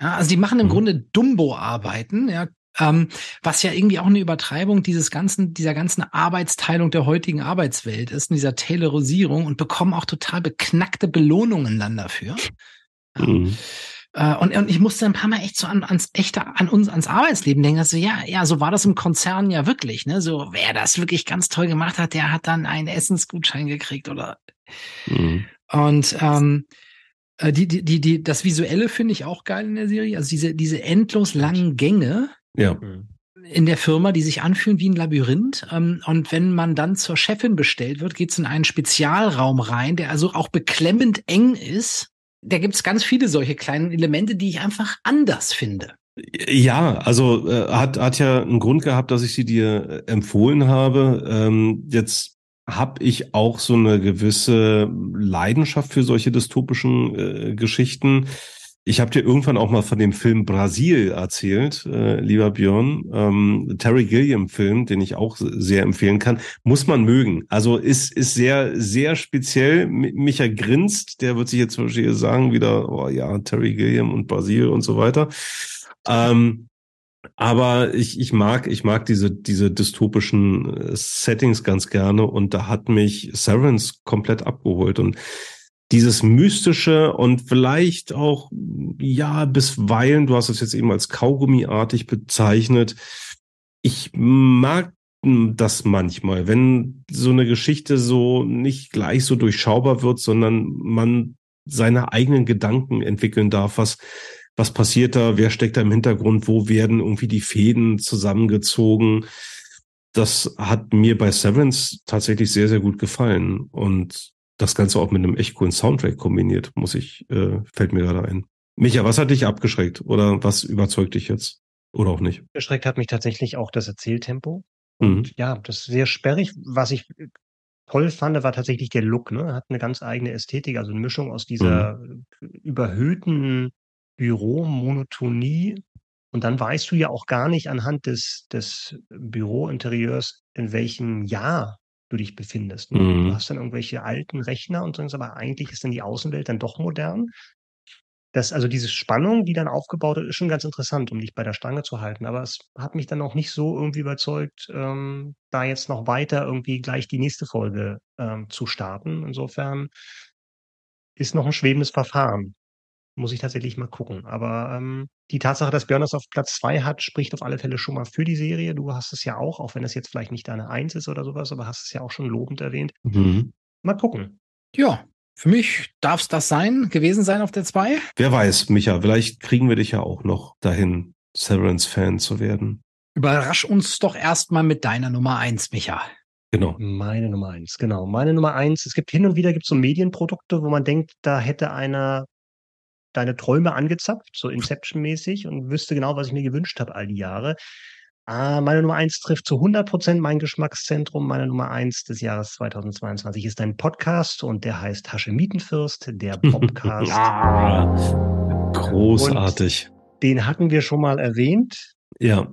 Speaker 1: Ja, also die machen im mhm. Grunde Dumbo-Arbeiten, ja, ähm, was ja irgendwie auch eine Übertreibung dieses ganzen, dieser ganzen Arbeitsteilung der heutigen Arbeitswelt ist, in dieser Taylorisierung und bekommen auch total beknackte Belohnungen dann dafür. Mhm. Äh, und, und ich musste ein paar Mal echt so an, ans echte, an uns, ans Arbeitsleben denken. Also ja, ja, so war das im Konzern ja wirklich, ne? So, wer das wirklich ganz toll gemacht hat, der hat dann einen Essensgutschein gekriegt oder. Mhm. Und ähm, äh, die, die, die, die, das Visuelle finde ich auch geil in der Serie. Also diese, diese endlos langen Gänge,
Speaker 3: ja. Mhm.
Speaker 1: in der Firma, die sich anfühlen wie ein Labyrinth. Ähm, und wenn man dann zur Chefin bestellt wird, geht's in einen Spezialraum rein, der also auch beklemmend eng ist. Da gibt's ganz viele solche kleinen Elemente, die ich einfach anders finde.
Speaker 3: Ja, also äh, hat, hat ja einen Grund gehabt, dass ich sie dir äh, empfohlen habe. Ähm, jetzt habe ich auch so eine gewisse Leidenschaft für solche dystopischen äh, Geschichten. Ich habe dir irgendwann auch mal von dem Film Brasil erzählt, äh, lieber Björn. Ähm, Terry Gilliam-Film, den ich auch sehr empfehlen kann. Muss man mögen. Also ist, ist sehr, sehr speziell. Micha grinst, der wird sich jetzt wahrscheinlich sagen, wieder, oh ja, Terry Gilliam und Brasil und so weiter. Ähm, aber ich, ich mag, ich mag diese, diese dystopischen äh, Settings ganz gerne und da hat mich Severance komplett abgeholt und dieses mystische und vielleicht auch, ja, bisweilen, du hast es jetzt eben als Kaugummiartig bezeichnet. Ich mag das manchmal, wenn so eine Geschichte so nicht gleich so durchschaubar wird, sondern man seine eigenen Gedanken entwickeln darf, was, was passiert da, wer steckt da im Hintergrund, wo werden irgendwie die Fäden zusammengezogen. Das hat mir bei Severance tatsächlich sehr, sehr gut gefallen. Und das Ganze auch mit einem echt coolen Soundtrack kombiniert, muss ich, äh, fällt mir gerade ein. Micha, was hat dich abgeschreckt oder was überzeugt dich jetzt? Oder auch nicht?
Speaker 2: Beschreckt hat mich tatsächlich auch das Erzähltempo. Und mhm. ja, das ist sehr sperrig. Was ich toll fand, war tatsächlich der Look. Ne? Hat eine ganz eigene Ästhetik, also eine Mischung aus dieser mhm. überhöhten Büromonotonie. Und dann weißt du ja auch gar nicht anhand des, des Bürointerieurs, in welchem Jahr du dich befindest. Ne? Mhm. Du hast dann irgendwelche alten Rechner und so, aber eigentlich ist dann die Außenwelt dann doch modern. Das, also diese Spannung, die dann aufgebaut wird, ist schon ganz interessant, um dich bei der Stange zu halten. Aber es hat mich dann auch nicht so irgendwie überzeugt, ähm, da jetzt noch weiter irgendwie gleich die nächste Folge ähm, zu starten. Insofern ist noch ein schwebendes Verfahren. Muss ich tatsächlich mal gucken. Aber ähm, die Tatsache, dass Björn das auf Platz zwei hat, spricht auf alle Fälle schon mal für die Serie. Du hast es ja auch, auch wenn es jetzt vielleicht nicht deine Eins ist oder sowas, aber hast es ja auch schon lobend erwähnt. Mhm. Mal gucken.
Speaker 1: Ja, für mich darf es das sein, gewesen sein auf der zwei.
Speaker 3: Wer weiß, Micha, vielleicht kriegen wir dich ja auch noch dahin, Severance-Fan zu werden.
Speaker 1: Überrasch uns doch erstmal mit deiner Nummer eins, Micha.
Speaker 2: Genau. Meine Nummer eins, genau. Meine Nummer eins. Es gibt hin und wieder gibt so Medienprodukte, wo man denkt, da hätte einer deine Träume angezapft, so Inception-mäßig und wüsste genau, was ich mir gewünscht habe all die Jahre. Ah, meine Nummer eins trifft zu 100 Prozent mein Geschmackszentrum. Meine Nummer eins des Jahres 2022 ist ein Podcast und der heißt Haschemitenfürst, der Podcast.
Speaker 3: ah, großartig.
Speaker 2: Und den hatten wir schon mal erwähnt.
Speaker 3: Ja.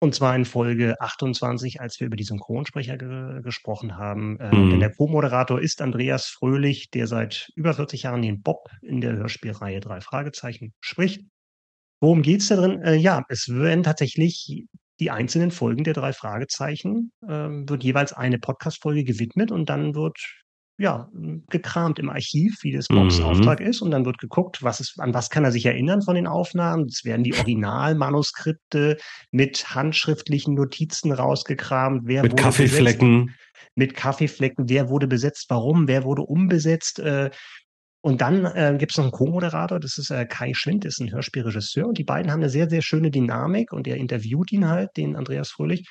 Speaker 2: Und zwar in Folge 28, als wir über die Synchronsprecher ge gesprochen haben. Äh, mhm. Denn der Co-Moderator ist Andreas Fröhlich, der seit über 40 Jahren den Bob in der Hörspielreihe drei Fragezeichen spricht. Worum geht's da drin? Äh, ja, es werden tatsächlich die einzelnen Folgen der drei Fragezeichen, äh, wird jeweils eine Podcast-Folge gewidmet und dann wird ja, gekramt im Archiv, wie das Bobs mhm. Auftrag ist, und dann wird geguckt, was ist, an was kann er sich erinnern von den Aufnahmen. Es werden die Originalmanuskripte mit handschriftlichen Notizen rausgekramt.
Speaker 3: Wer mit Kaffeeflecken.
Speaker 2: Besetzt, mit Kaffeeflecken. Wer wurde besetzt? Warum? Wer wurde umbesetzt? Äh, Und dann äh, gibt es noch einen Co-Moderator, das ist äh, Kai Schwind, ist ein Hörspielregisseur und die beiden haben eine sehr, sehr schöne Dynamik und er interviewt ihn halt, den Andreas Fröhlich.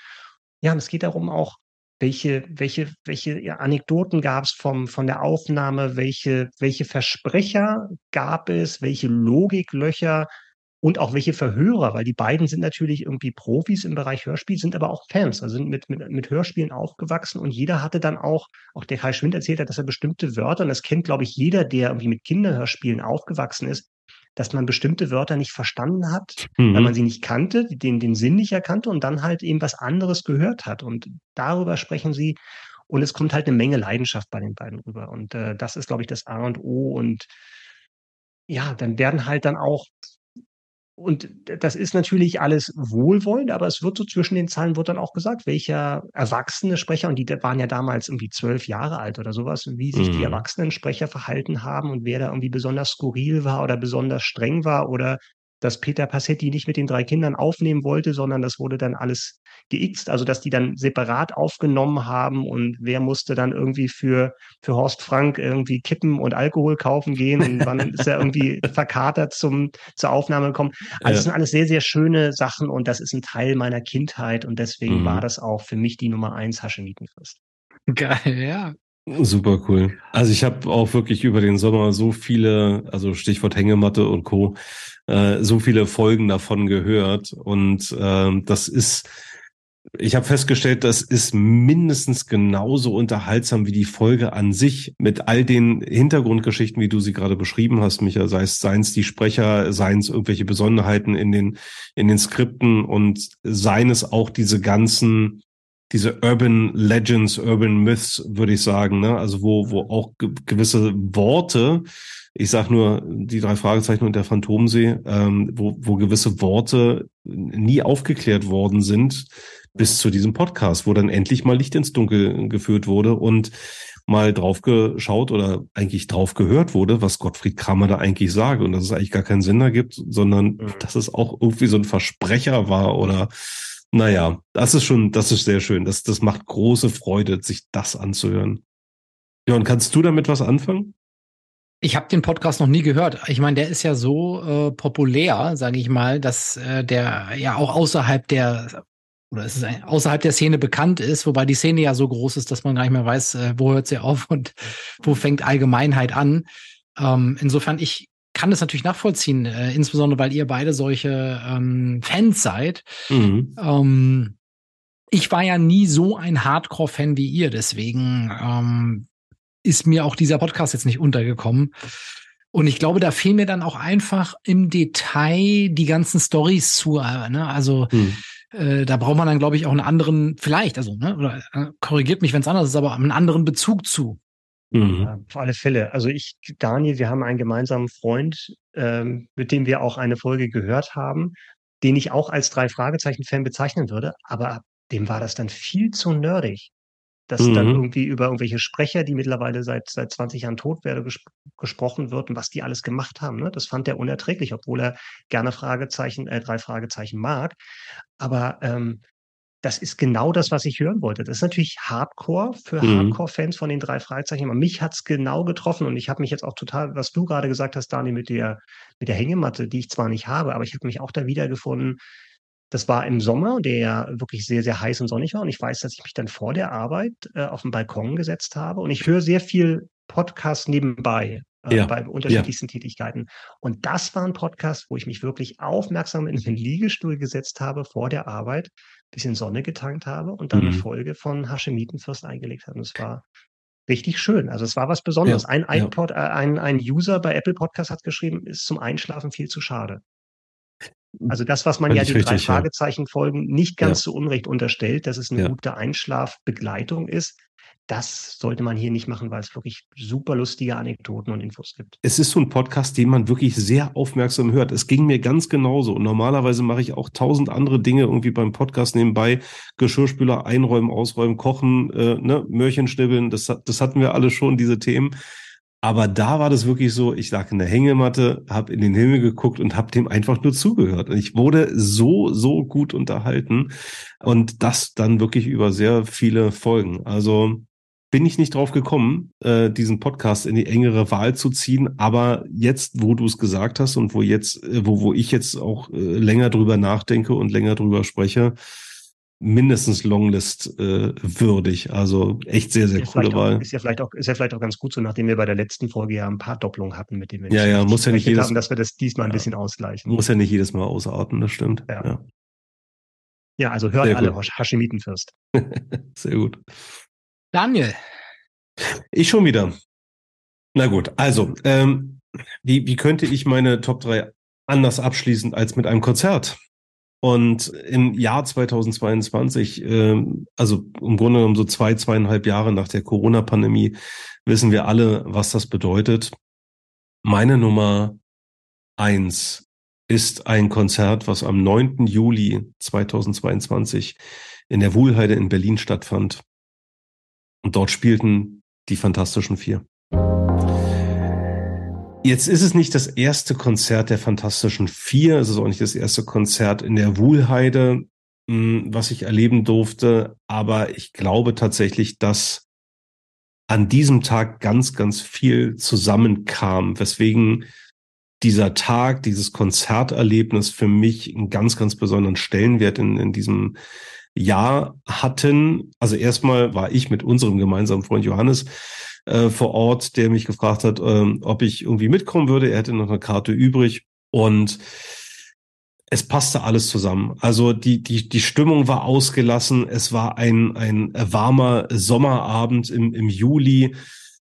Speaker 2: Ja, und es geht darum auch, welche, welche, welche Anekdoten gab es vom, von der Aufnahme, welche, welche Versprecher gab es, welche Logiklöcher? Und auch welche Verhörer, weil die beiden sind natürlich irgendwie Profis im Bereich Hörspiel, sind aber auch Fans, also sind mit, mit, mit Hörspielen aufgewachsen. Und jeder hatte dann auch, auch der Kai Schwind erzählt hat, dass er bestimmte Wörter, und das kennt, glaube ich, jeder, der irgendwie mit Kinderhörspielen aufgewachsen ist, dass man bestimmte Wörter nicht verstanden hat, mhm. weil man sie nicht kannte, den, den Sinn nicht erkannte und dann halt eben was anderes gehört hat. Und darüber sprechen sie. Und es kommt halt eine Menge Leidenschaft bei den beiden rüber. Und äh, das ist, glaube ich, das A und O. Und ja, dann werden halt dann auch und das ist natürlich alles wohlwollend, aber es wird so zwischen den Zeilen wird dann auch gesagt, welcher erwachsene Sprecher, und die waren ja damals irgendwie zwölf Jahre alt oder sowas, wie sich mhm. die erwachsenen Sprecher verhalten haben und wer da irgendwie besonders skurril war oder besonders streng war oder dass Peter Passetti nicht mit den drei Kindern aufnehmen wollte, sondern das wurde dann alles geixt, also dass die dann separat aufgenommen haben und wer musste dann irgendwie für, für Horst Frank irgendwie Kippen und Alkohol kaufen gehen und wann ist er irgendwie verkatert zum, zur Aufnahme gekommen. Also ja. das sind alles sehr, sehr schöne Sachen und das ist ein Teil meiner Kindheit und deswegen mhm. war das auch für mich die Nummer eins Haschemietenfrist.
Speaker 1: Geil, ja.
Speaker 3: Super cool. Also ich habe auch wirklich über den Sommer so viele, also Stichwort Hängematte und Co., äh, so viele Folgen davon gehört. Und äh, das ist, ich habe festgestellt, das ist mindestens genauso unterhaltsam wie die Folge an sich mit all den Hintergrundgeschichten, wie du sie gerade beschrieben hast, Micha, sei es seien es die Sprecher, seien es irgendwelche Besonderheiten in den in den Skripten und seien es auch diese ganzen diese Urban Legends, Urban Myths, würde ich sagen, ne? Also wo, wo auch ge gewisse Worte, ich sag nur die drei Fragezeichen und der Phantomsee, ähm, wo, wo gewisse Worte nie aufgeklärt worden sind bis zu diesem Podcast, wo dann endlich mal Licht ins Dunkel geführt wurde und mal drauf geschaut oder eigentlich drauf gehört wurde, was Gottfried Kramer da eigentlich sage und dass es eigentlich gar keinen Sinn ergibt, sondern mhm. dass es auch irgendwie so ein Versprecher war oder naja, das ist schon, das ist sehr schön. Das, das macht große Freude, sich das anzuhören. Und kannst du damit was anfangen?
Speaker 1: Ich habe den Podcast noch nie gehört. Ich meine, der ist ja so äh, populär, sage ich mal, dass äh, der ja auch außerhalb der oder es ist ein, außerhalb der Szene bekannt ist, wobei die Szene ja so groß ist, dass man gar nicht mehr weiß, äh, wo hört sie auf und wo fängt Allgemeinheit an. Ähm, insofern, ich kann das natürlich nachvollziehen, äh, insbesondere weil ihr beide solche ähm, Fans seid. Mhm. Ähm, ich war ja nie so ein Hardcore-Fan wie ihr, deswegen ähm, ist mir auch dieser Podcast jetzt nicht untergekommen. Und ich glaube, da fehlen mir dann auch einfach im Detail die ganzen Stories zu. Äh, ne? Also mhm. äh, da braucht man dann, glaube ich, auch einen anderen, vielleicht, also, ne, oder äh, korrigiert mich, wenn es anders ist, aber einen anderen Bezug zu.
Speaker 2: Mhm. Ja, auf alle Fälle. Also ich, Daniel, wir haben einen gemeinsamen Freund, ähm, mit dem wir auch eine Folge gehört haben, den ich auch als drei Fragezeichen-Fan bezeichnen würde, aber dem war das dann viel zu nerdig. Dass mhm. dann irgendwie über irgendwelche Sprecher, die mittlerweile seit, seit 20 Jahren tot werden, ges gesprochen wird und was die alles gemacht haben. Ne? Das fand er unerträglich, obwohl er gerne Fragezeichen, äh, drei Fragezeichen mag. Aber ähm, das ist genau das, was ich hören wollte. Das ist natürlich Hardcore für mhm. Hardcore-Fans von den drei Fragezeichen. Aber mich hat's genau getroffen und ich habe mich jetzt auch total, was du gerade gesagt hast, Dani, mit der, mit der Hängematte, die ich zwar nicht habe, aber ich habe mich auch da wiedergefunden. Das war im Sommer, der ja wirklich sehr, sehr heiß und sonnig war. Und ich weiß, dass ich mich dann vor der Arbeit äh, auf den Balkon gesetzt habe. Und ich höre sehr viel Podcast nebenbei äh, ja. bei unterschiedlichsten ja. Tätigkeiten. Und das war ein Podcast, wo ich mich wirklich aufmerksam in den Liegestuhl gesetzt habe vor der Arbeit bisschen Sonne getankt habe und dann mhm. eine Folge von Haschemitenfürst eingelegt habe. Und es war richtig schön. Also es war was Besonderes. Ja, ein, iPod, ja. äh, ein, ein User bei Apple Podcast hat geschrieben, ist zum Einschlafen viel zu schade. Also das, was man ja die drei Fragezeichen Folgen nicht ganz ja. so unrecht unterstellt, dass es eine gute Einschlafbegleitung ist, das sollte man hier nicht machen, weil es wirklich super lustige Anekdoten und Infos gibt.
Speaker 3: Es ist so ein Podcast, den man wirklich sehr aufmerksam hört. Es ging mir ganz genauso. Und normalerweise mache ich auch tausend andere Dinge irgendwie beim Podcast nebenbei. Geschirrspüler einräumen, ausräumen, kochen, äh, ne, Möhrchen schnibbeln. Das, das hatten wir alle schon, diese Themen. Aber da war das wirklich so, ich lag in der Hängematte, habe in den Himmel geguckt und habe dem einfach nur zugehört. Und ich wurde so, so gut unterhalten. Und das dann wirklich über sehr viele Folgen. Also bin ich nicht drauf gekommen, äh, diesen Podcast in die engere Wahl zu ziehen. Aber jetzt, wo du es gesagt hast und wo jetzt, äh, wo, wo ich jetzt auch äh, länger drüber nachdenke und länger drüber spreche, mindestens Longlist äh, würdig. Also echt sehr, sehr
Speaker 2: ist
Speaker 3: coole Wahl.
Speaker 2: Auch, ist ja vielleicht auch, ist ja vielleicht auch ganz gut so, nachdem wir bei der letzten Folge ja ein paar Doppelungen hatten, mit denen wir
Speaker 3: ja, ja, muss ja nicht jedes,
Speaker 2: haben, dass wir das diesmal ein bisschen ausgleichen.
Speaker 3: Muss ja nicht jedes Mal ausarten, das stimmt.
Speaker 2: Ja, ja. ja also hört sehr alle gut. Hashemitenfürst.
Speaker 3: sehr gut.
Speaker 1: Daniel.
Speaker 3: Ich schon wieder. Na gut, also, ähm, wie, wie könnte ich meine Top 3 anders abschließen als mit einem Konzert? Und im Jahr 2022, äh, also im Grunde genommen so zwei, zweieinhalb Jahre nach der Corona-Pandemie, wissen wir alle, was das bedeutet. Meine Nummer eins ist ein Konzert, was am 9. Juli 2022 in der Wuhlheide in Berlin stattfand. Und dort spielten die Fantastischen Vier. Jetzt ist es nicht das erste Konzert der Fantastischen Vier, es ist auch nicht das erste Konzert in der Wuhlheide, hm, was ich erleben durfte, aber ich glaube tatsächlich, dass an diesem Tag ganz, ganz viel zusammenkam, weswegen dieser Tag, dieses Konzerterlebnis für mich einen ganz, ganz besonderen Stellenwert in, in diesem Jahr hatten. Also erstmal war ich mit unserem gemeinsamen Freund Johannes äh, vor Ort, der mich gefragt hat, ähm, ob ich irgendwie mitkommen würde. Er hätte noch eine Karte übrig und es passte alles zusammen. Also die, die, die Stimmung war ausgelassen. Es war ein, ein warmer Sommerabend im, im Juli.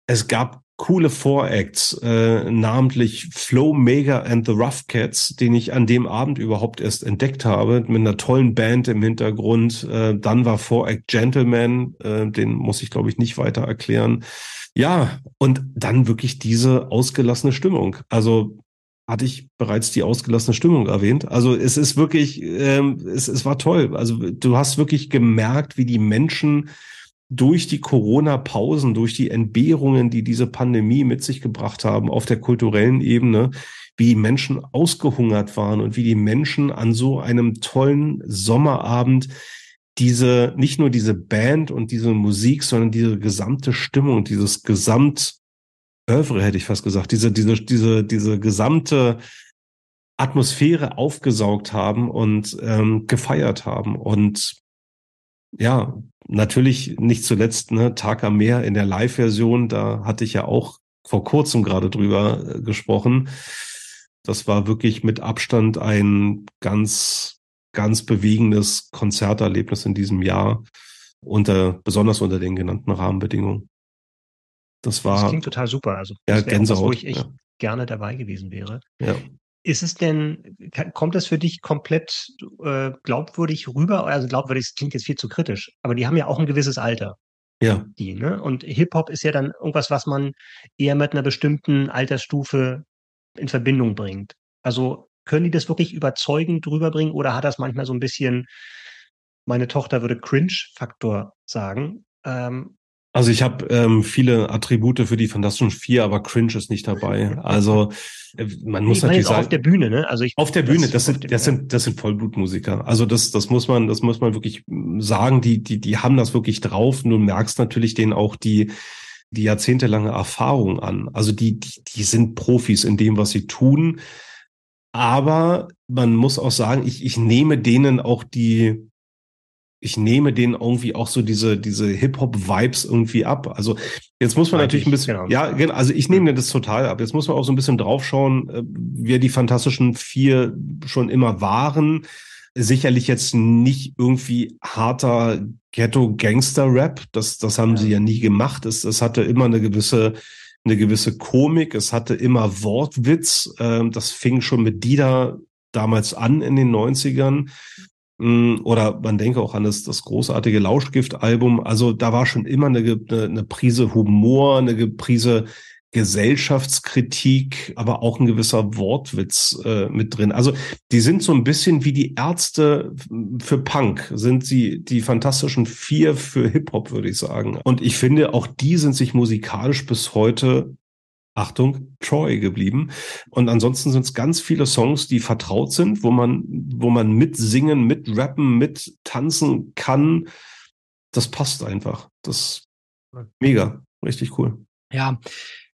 Speaker 3: Es gab coole Voracts, äh, namentlich Flow Mega and the Rough Cats, den ich an dem Abend überhaupt erst entdeckt habe, mit einer tollen Band im Hintergrund. Äh, dann war Voract Gentleman, äh, den muss ich glaube ich nicht weiter erklären. Ja, und dann wirklich diese ausgelassene Stimmung. Also hatte ich bereits die ausgelassene Stimmung erwähnt. Also es ist wirklich, ähm, es, es war toll. Also du hast wirklich gemerkt, wie die Menschen durch die Corona-Pausen, durch die Entbehrungen, die diese Pandemie mit sich gebracht haben auf der kulturellen Ebene, wie die Menschen ausgehungert waren und wie die Menschen an so einem tollen Sommerabend diese, nicht nur diese Band und diese Musik, sondern diese gesamte Stimmung, dieses Gesamt, Övre hätte ich fast gesagt, diese, diese, diese, diese gesamte Atmosphäre aufgesaugt haben und ähm, gefeiert haben. Und ja, natürlich nicht zuletzt, ne, Tag am Meer in der Live-Version, da hatte ich ja auch vor kurzem gerade drüber äh, gesprochen. Das war wirklich mit Abstand ein ganz, ganz bewegendes Konzerterlebnis in diesem Jahr, unter, besonders unter den genannten Rahmenbedingungen. Das war. Das
Speaker 2: klingt total super. Also,
Speaker 3: ja, Gänsehaut. Was,
Speaker 2: wo ich echt ja. gerne dabei gewesen wäre.
Speaker 3: Ja.
Speaker 2: Ist es denn, kommt das für dich komplett äh, glaubwürdig rüber? Also glaubwürdig das klingt jetzt viel zu kritisch, aber die haben ja auch ein gewisses Alter.
Speaker 3: Ja.
Speaker 2: Die, ne? Und Hip-Hop ist ja dann irgendwas, was man eher mit einer bestimmten Altersstufe in Verbindung bringt. Also können die das wirklich überzeugend rüberbringen oder hat das manchmal so ein bisschen, meine Tochter würde Cringe-Faktor sagen? Ähm,
Speaker 3: also ich habe ähm, viele Attribute für die Fantastischen Vier, aber Cringe ist nicht dabei. Also äh, man muss ich natürlich sagen,
Speaker 2: auf der Bühne, ne? Also ich
Speaker 3: auf der Bühne, das sind das sind das sind Vollblutmusiker. Also das das muss man das muss man wirklich sagen. Die die die haben das wirklich drauf. Du merkst natürlich denen auch die die jahrzehntelange Erfahrung an. Also die die die sind Profis in dem, was sie tun. Aber man muss auch sagen, ich ich nehme denen auch die ich nehme denen irgendwie auch so diese, diese Hip-Hop-Vibes irgendwie ab. Also jetzt muss man Eigentlich, natürlich ein bisschen, genau. ja, genau, also ich nehme das total ab. Jetzt muss man auch so ein bisschen draufschauen, äh, wer die Fantastischen Vier schon immer waren. Sicherlich jetzt nicht irgendwie harter Ghetto-Gangster-Rap. Das, das haben ja. sie ja nie gemacht. Es, es hatte immer eine gewisse, eine gewisse Komik. Es hatte immer Wortwitz. Ähm, das fing schon mit Dida damals an in den 90ern. Mm, oder man denke auch an das, das großartige Lauschgift-Album. Also da war schon immer eine, eine, eine Prise Humor, eine Prise Gesellschaftskritik, aber auch ein gewisser Wortwitz äh, mit drin. Also die sind so ein bisschen wie die Ärzte für Punk, sind sie die fantastischen Vier für Hip-Hop, würde ich sagen. Und ich finde, auch die sind sich musikalisch bis heute Achtung, Troy geblieben. Und ansonsten sind es ganz viele Songs, die vertraut sind, wo man, wo man mitsingen, mitrappen, mit tanzen kann. Das passt einfach. Das Mega, richtig cool.
Speaker 1: Ja,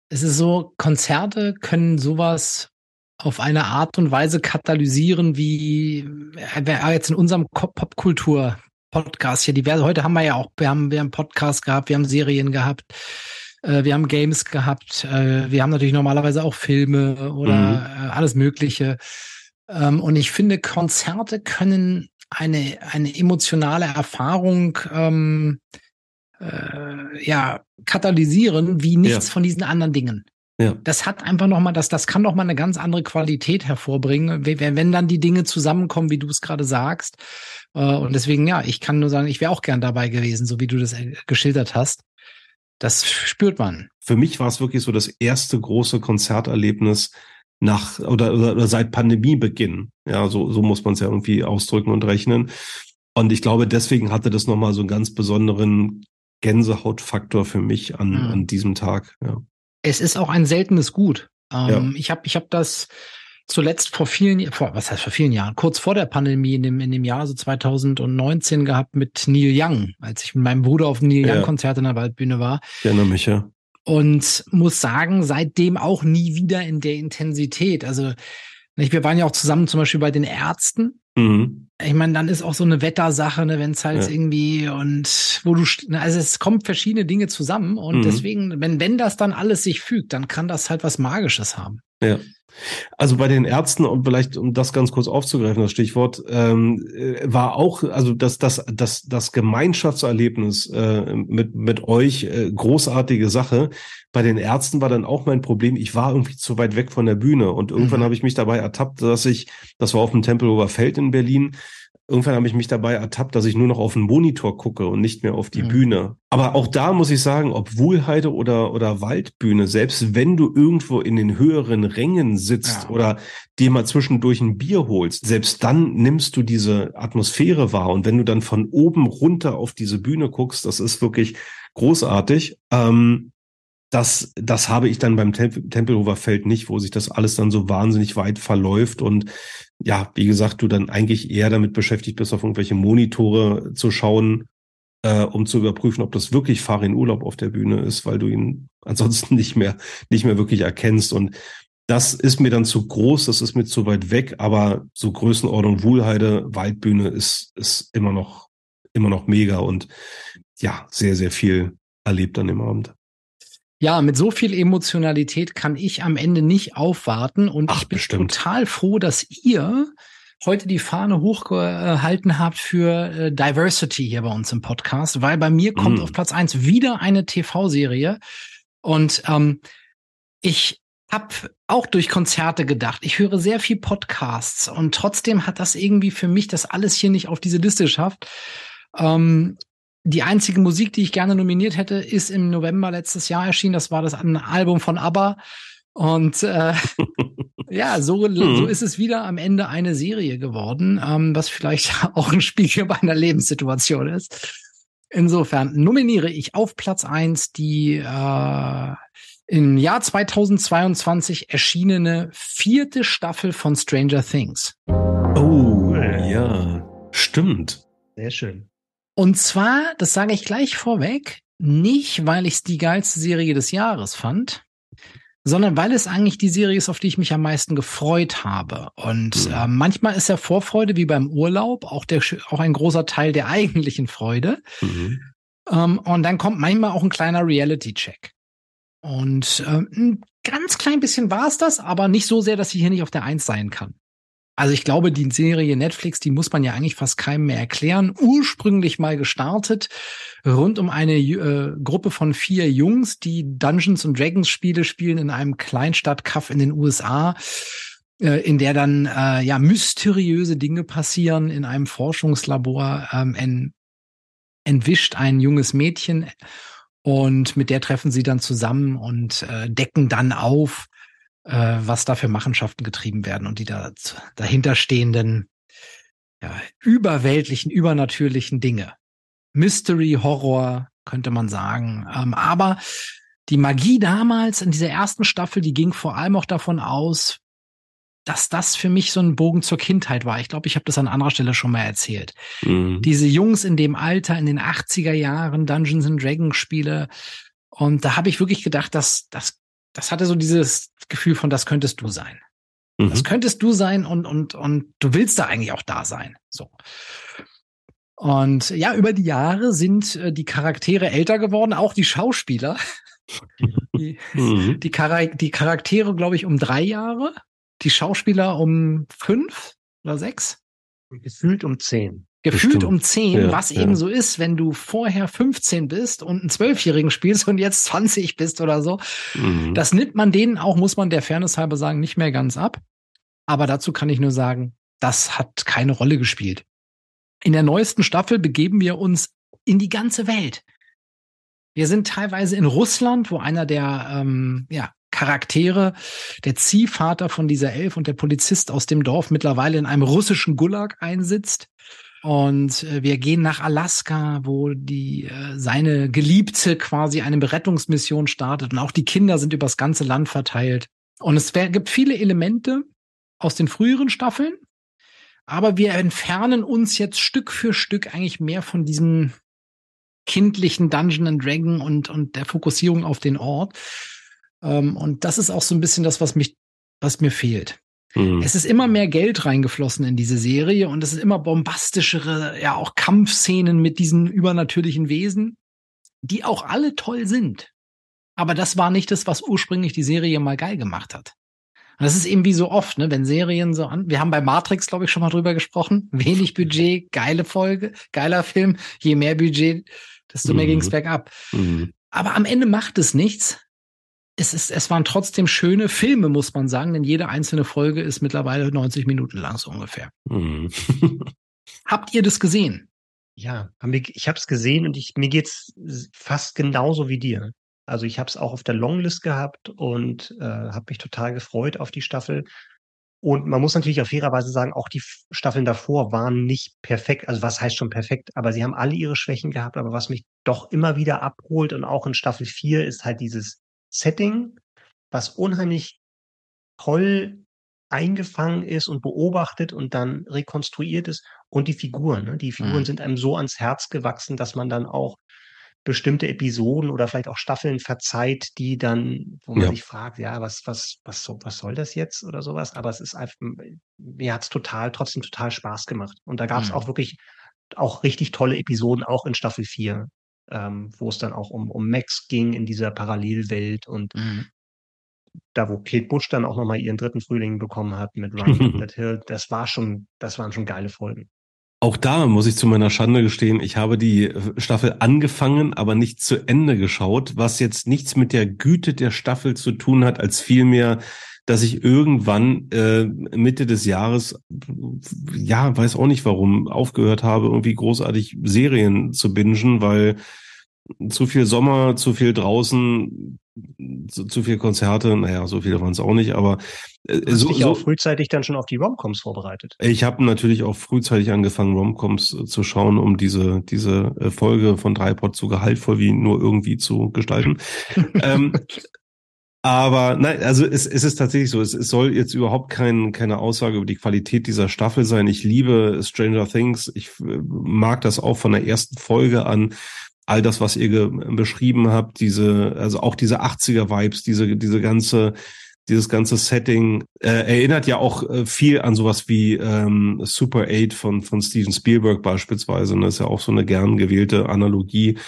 Speaker 1: es ist so, Konzerte können sowas auf eine Art und Weise katalysieren, wie äh, jetzt in unserem Popkultur Podcast hier diverse. Heute haben wir ja auch, wir haben, wir haben Podcast gehabt, wir haben Serien gehabt, äh, wir haben Games gehabt, äh, wir haben natürlich normalerweise auch Filme oder mhm. äh, alles Mögliche. Ähm, und ich finde, Konzerte können eine, eine emotionale Erfahrung ähm, äh, ja, katalysieren wie nichts ja. von diesen anderen Dingen. Ja. Das hat einfach nochmal, das, das kann nochmal eine ganz andere Qualität hervorbringen, wenn, wenn dann die Dinge zusammenkommen, wie du es gerade sagst. Äh, und deswegen, ja, ich kann nur sagen, ich wäre auch gern dabei gewesen, so wie du das äh, geschildert hast. Das spürt man.
Speaker 3: Für mich war es wirklich so das erste große Konzerterlebnis nach oder, oder, seit Pandemiebeginn. Ja, so, so muss man es ja irgendwie ausdrücken und rechnen. Und ich glaube, deswegen hatte das nochmal so einen ganz besonderen Gänsehautfaktor für mich an, mhm. an diesem Tag. Ja.
Speaker 1: Es ist auch ein seltenes Gut. Ähm, ja. Ich habe ich hab das zuletzt vor vielen, vor, was heißt vor vielen Jahren, kurz vor der Pandemie in dem, in dem Jahr so 2019 gehabt mit Neil Young, als ich mit meinem Bruder auf dem Neil Young Konzert in der Waldbühne war.
Speaker 3: Ich erinnere mich, ja.
Speaker 1: Und muss sagen, seitdem auch nie wieder in der Intensität. Also, wir waren ja auch zusammen zum Beispiel bei den Ärzten Mhm. Ich meine, dann ist auch so eine Wettersache, ne, wenn es halt ja. irgendwie und wo du, ne, also es kommen verschiedene Dinge zusammen und mhm. deswegen, wenn, wenn das dann alles sich fügt, dann kann das halt was Magisches haben.
Speaker 3: Ja. Also bei den Ärzten und vielleicht um das ganz kurz aufzugreifen, das Stichwort ähm, äh, war auch also das das das das Gemeinschaftserlebnis äh, mit mit euch äh, großartige Sache. Bei den Ärzten war dann auch mein Problem. Ich war irgendwie zu weit weg von der Bühne und irgendwann mhm. habe ich mich dabei ertappt, dass ich das war auf dem Tempelhofer Feld in Berlin irgendwann habe ich mich dabei ertappt, dass ich nur noch auf den Monitor gucke und nicht mehr auf die mhm. Bühne. Aber auch da muss ich sagen, ob Wohlheide oder, oder Waldbühne, selbst wenn du irgendwo in den höheren Rängen sitzt ja. oder dir mal zwischendurch ein Bier holst, selbst dann nimmst du diese Atmosphäre wahr. Und wenn du dann von oben runter auf diese Bühne guckst, das ist wirklich großartig. Ähm, das, das habe ich dann beim Tempelhofer Feld nicht, wo sich das alles dann so wahnsinnig weit verläuft und ja, wie gesagt, du dann eigentlich eher damit beschäftigt bist, auf irgendwelche Monitore zu schauen, äh, um zu überprüfen, ob das wirklich Farin Urlaub auf der Bühne ist, weil du ihn ansonsten nicht mehr, nicht mehr wirklich erkennst. Und das ist mir dann zu groß, das ist mir zu weit weg, aber so Größenordnung Wuhlheide, Waldbühne ist, ist immer noch, immer noch mega und ja, sehr, sehr viel erlebt an dem Abend.
Speaker 1: Ja, mit so viel Emotionalität kann ich am Ende nicht aufwarten und Ach, ich bin bestimmt. total froh, dass ihr heute die Fahne hochgehalten habt für äh, Diversity hier bei uns im Podcast, weil bei mir kommt mm. auf Platz eins wieder eine TV-Serie und ähm, ich habe auch durch Konzerte gedacht. Ich höre sehr viel Podcasts und trotzdem hat das irgendwie für mich das alles hier nicht auf diese Liste geschafft. Ähm, die einzige Musik, die ich gerne nominiert hätte, ist im November letztes Jahr erschienen. Das war das Album von ABBA. Und äh, ja, so, so ist es wieder am Ende eine Serie geworden, ähm, was vielleicht auch ein Spiegel meiner Lebenssituation ist. Insofern nominiere ich auf Platz eins die äh, im Jahr 2022 erschienene vierte Staffel von Stranger Things.
Speaker 3: Oh, ja, stimmt.
Speaker 2: Sehr schön.
Speaker 1: Und zwar, das sage ich gleich vorweg, nicht, weil ich es die geilste Serie des Jahres fand, sondern weil es eigentlich die Serie ist, auf die ich mich am meisten gefreut habe. Und mhm. äh, manchmal ist ja Vorfreude wie beim Urlaub auch, der, auch ein großer Teil der eigentlichen Freude. Mhm. Ähm, und dann kommt manchmal auch ein kleiner Reality-Check. Und äh, ein ganz klein bisschen war es das, aber nicht so sehr, dass sie hier nicht auf der Eins sein kann. Also ich glaube, die Serie Netflix, die muss man ja eigentlich fast keinem mehr erklären. Ursprünglich mal gestartet rund um eine äh, Gruppe von vier Jungs, die Dungeons and Dragons Spiele spielen in einem Kleinstadtkaff in den USA, äh, in der dann äh, ja mysteriöse Dinge passieren. In einem Forschungslabor ähm, en entwischt ein junges Mädchen und mit der treffen sie dann zusammen und äh, decken dann auf, äh, was da für Machenschaften getrieben werden und die da dahinterstehenden ja, überweltlichen, übernatürlichen Dinge. Mystery, Horror, könnte man sagen. Ähm, aber die Magie damals in dieser ersten Staffel, die ging vor allem auch davon aus, dass das für mich so ein Bogen zur Kindheit war. Ich glaube, ich habe das an anderer Stelle schon mal erzählt. Mhm. Diese Jungs in dem Alter, in den 80er Jahren, Dungeons and Dragons Spiele. Und da habe ich wirklich gedacht, dass das, das hatte so dieses Gefühl von, das könntest du sein. Mhm. Das könntest du sein und, und, und du willst da eigentlich auch da sein. So. Und ja, über die Jahre sind äh, die Charaktere älter geworden, auch die Schauspieler. die, mhm. die, Char die Charaktere, glaube ich, um drei Jahre die Schauspieler um fünf oder sechs?
Speaker 2: Gefühlt um zehn.
Speaker 1: Gefühlt Bestimmt. um zehn, ja, was ja. eben so ist, wenn du vorher 15 bist und einen Zwölfjährigen spielst und jetzt 20 bist oder so. Mhm. Das nimmt man denen auch, muss man der Fairness halber sagen, nicht mehr ganz ab. Aber dazu kann ich nur sagen, das hat keine Rolle gespielt. In der neuesten Staffel begeben wir uns in die ganze Welt. Wir sind teilweise in Russland, wo einer der ähm, ja, Charaktere, der Ziehvater von dieser Elf und der Polizist aus dem Dorf mittlerweile in einem russischen Gulag einsitzt. Und äh, wir gehen nach Alaska, wo die äh, seine Geliebte quasi eine Berettungsmission startet und auch die Kinder sind übers ganze Land verteilt. Und es gibt viele Elemente aus den früheren Staffeln, aber wir entfernen uns jetzt Stück für Stück eigentlich mehr von diesem kindlichen Dungeon and Dragon und und der Fokussierung auf den Ort ähm, und das ist auch so ein bisschen das, was mich, was mir fehlt. Mhm. Es ist immer mehr Geld reingeflossen in diese Serie und es ist immer bombastischere, ja auch Kampfszenen mit diesen übernatürlichen Wesen, die auch alle toll sind. Aber das war nicht das, was ursprünglich die Serie mal geil gemacht hat. Und das ist eben wie so oft, ne, wenn Serien so an, wir haben bei Matrix, glaube ich, schon mal drüber gesprochen, wenig Budget, geile Folge, geiler Film, je mehr Budget, desto mehr mhm. ging's bergab. Mhm. Aber am Ende macht es nichts, es ist, es waren trotzdem schöne Filme, muss man sagen, denn jede einzelne Folge ist mittlerweile 90 Minuten lang so ungefähr. Mhm. Habt ihr das gesehen?
Speaker 2: Ja, ich habe es gesehen und ich, mir geht's fast genauso wie dir. Also ich habe es auch auf der Longlist gehabt und äh, habe mich total gefreut auf die Staffel. Und man muss natürlich auf fairerweise sagen, auch die Staffeln davor waren nicht perfekt. Also was heißt schon perfekt? Aber sie haben alle ihre Schwächen gehabt. Aber was mich doch immer wieder abholt und auch in Staffel 4 ist halt dieses Setting, was unheimlich toll eingefangen ist und beobachtet und dann rekonstruiert ist und die Figuren. Ne? Die Figuren mhm. sind einem so ans Herz gewachsen, dass man dann auch bestimmte Episoden oder vielleicht auch Staffeln verzeiht, die dann, wo man ja. sich fragt, ja, was, was, was, so, was soll das jetzt oder sowas? Aber es ist einfach, mir hat's total, trotzdem total Spaß gemacht. Und da gab es mhm. auch wirklich auch richtig tolle Episoden, auch in Staffel 4 ähm, wo es dann auch um, um Max ging in dieser Parallelwelt und mhm. da, wo Kate Bush dann auch nochmal ihren dritten Frühling bekommen hat mit Run That Hill, das war schon, das waren schon geile Folgen.
Speaker 3: Auch da muss ich zu meiner Schande gestehen, ich habe die äh, Staffel angefangen, aber nicht zu Ende geschaut, was jetzt nichts mit der Güte der Staffel zu tun hat, als vielmehr, dass ich irgendwann äh, Mitte des Jahres, ja, weiß auch nicht warum, aufgehört habe, irgendwie großartig Serien zu bingen, weil zu viel Sommer, zu viel draußen, zu, zu viel Konzerte, naja, so viele waren es auch nicht, aber
Speaker 2: äh, Hast so, dich auch frühzeitig dann schon auf die Romcoms vorbereitet?
Speaker 3: Ich habe natürlich auch frühzeitig angefangen, Romcoms äh, zu schauen, um diese diese äh, Folge von Dreipod so gehaltvoll wie nur irgendwie zu gestalten. ähm, aber nein, also es, es ist tatsächlich so. Es, es soll jetzt überhaupt kein, keine Aussage über die Qualität dieser Staffel sein. Ich liebe Stranger Things. Ich äh, mag das auch von der ersten Folge an. All das, was ihr beschrieben habt, diese, also auch diese 80er-Vibes, diese, diese ganze, dieses ganze Setting äh, erinnert ja auch äh, viel an sowas wie ähm, Super 8 von, von Steven Spielberg beispielsweise. Und das ist ja auch so eine gern gewählte Analogie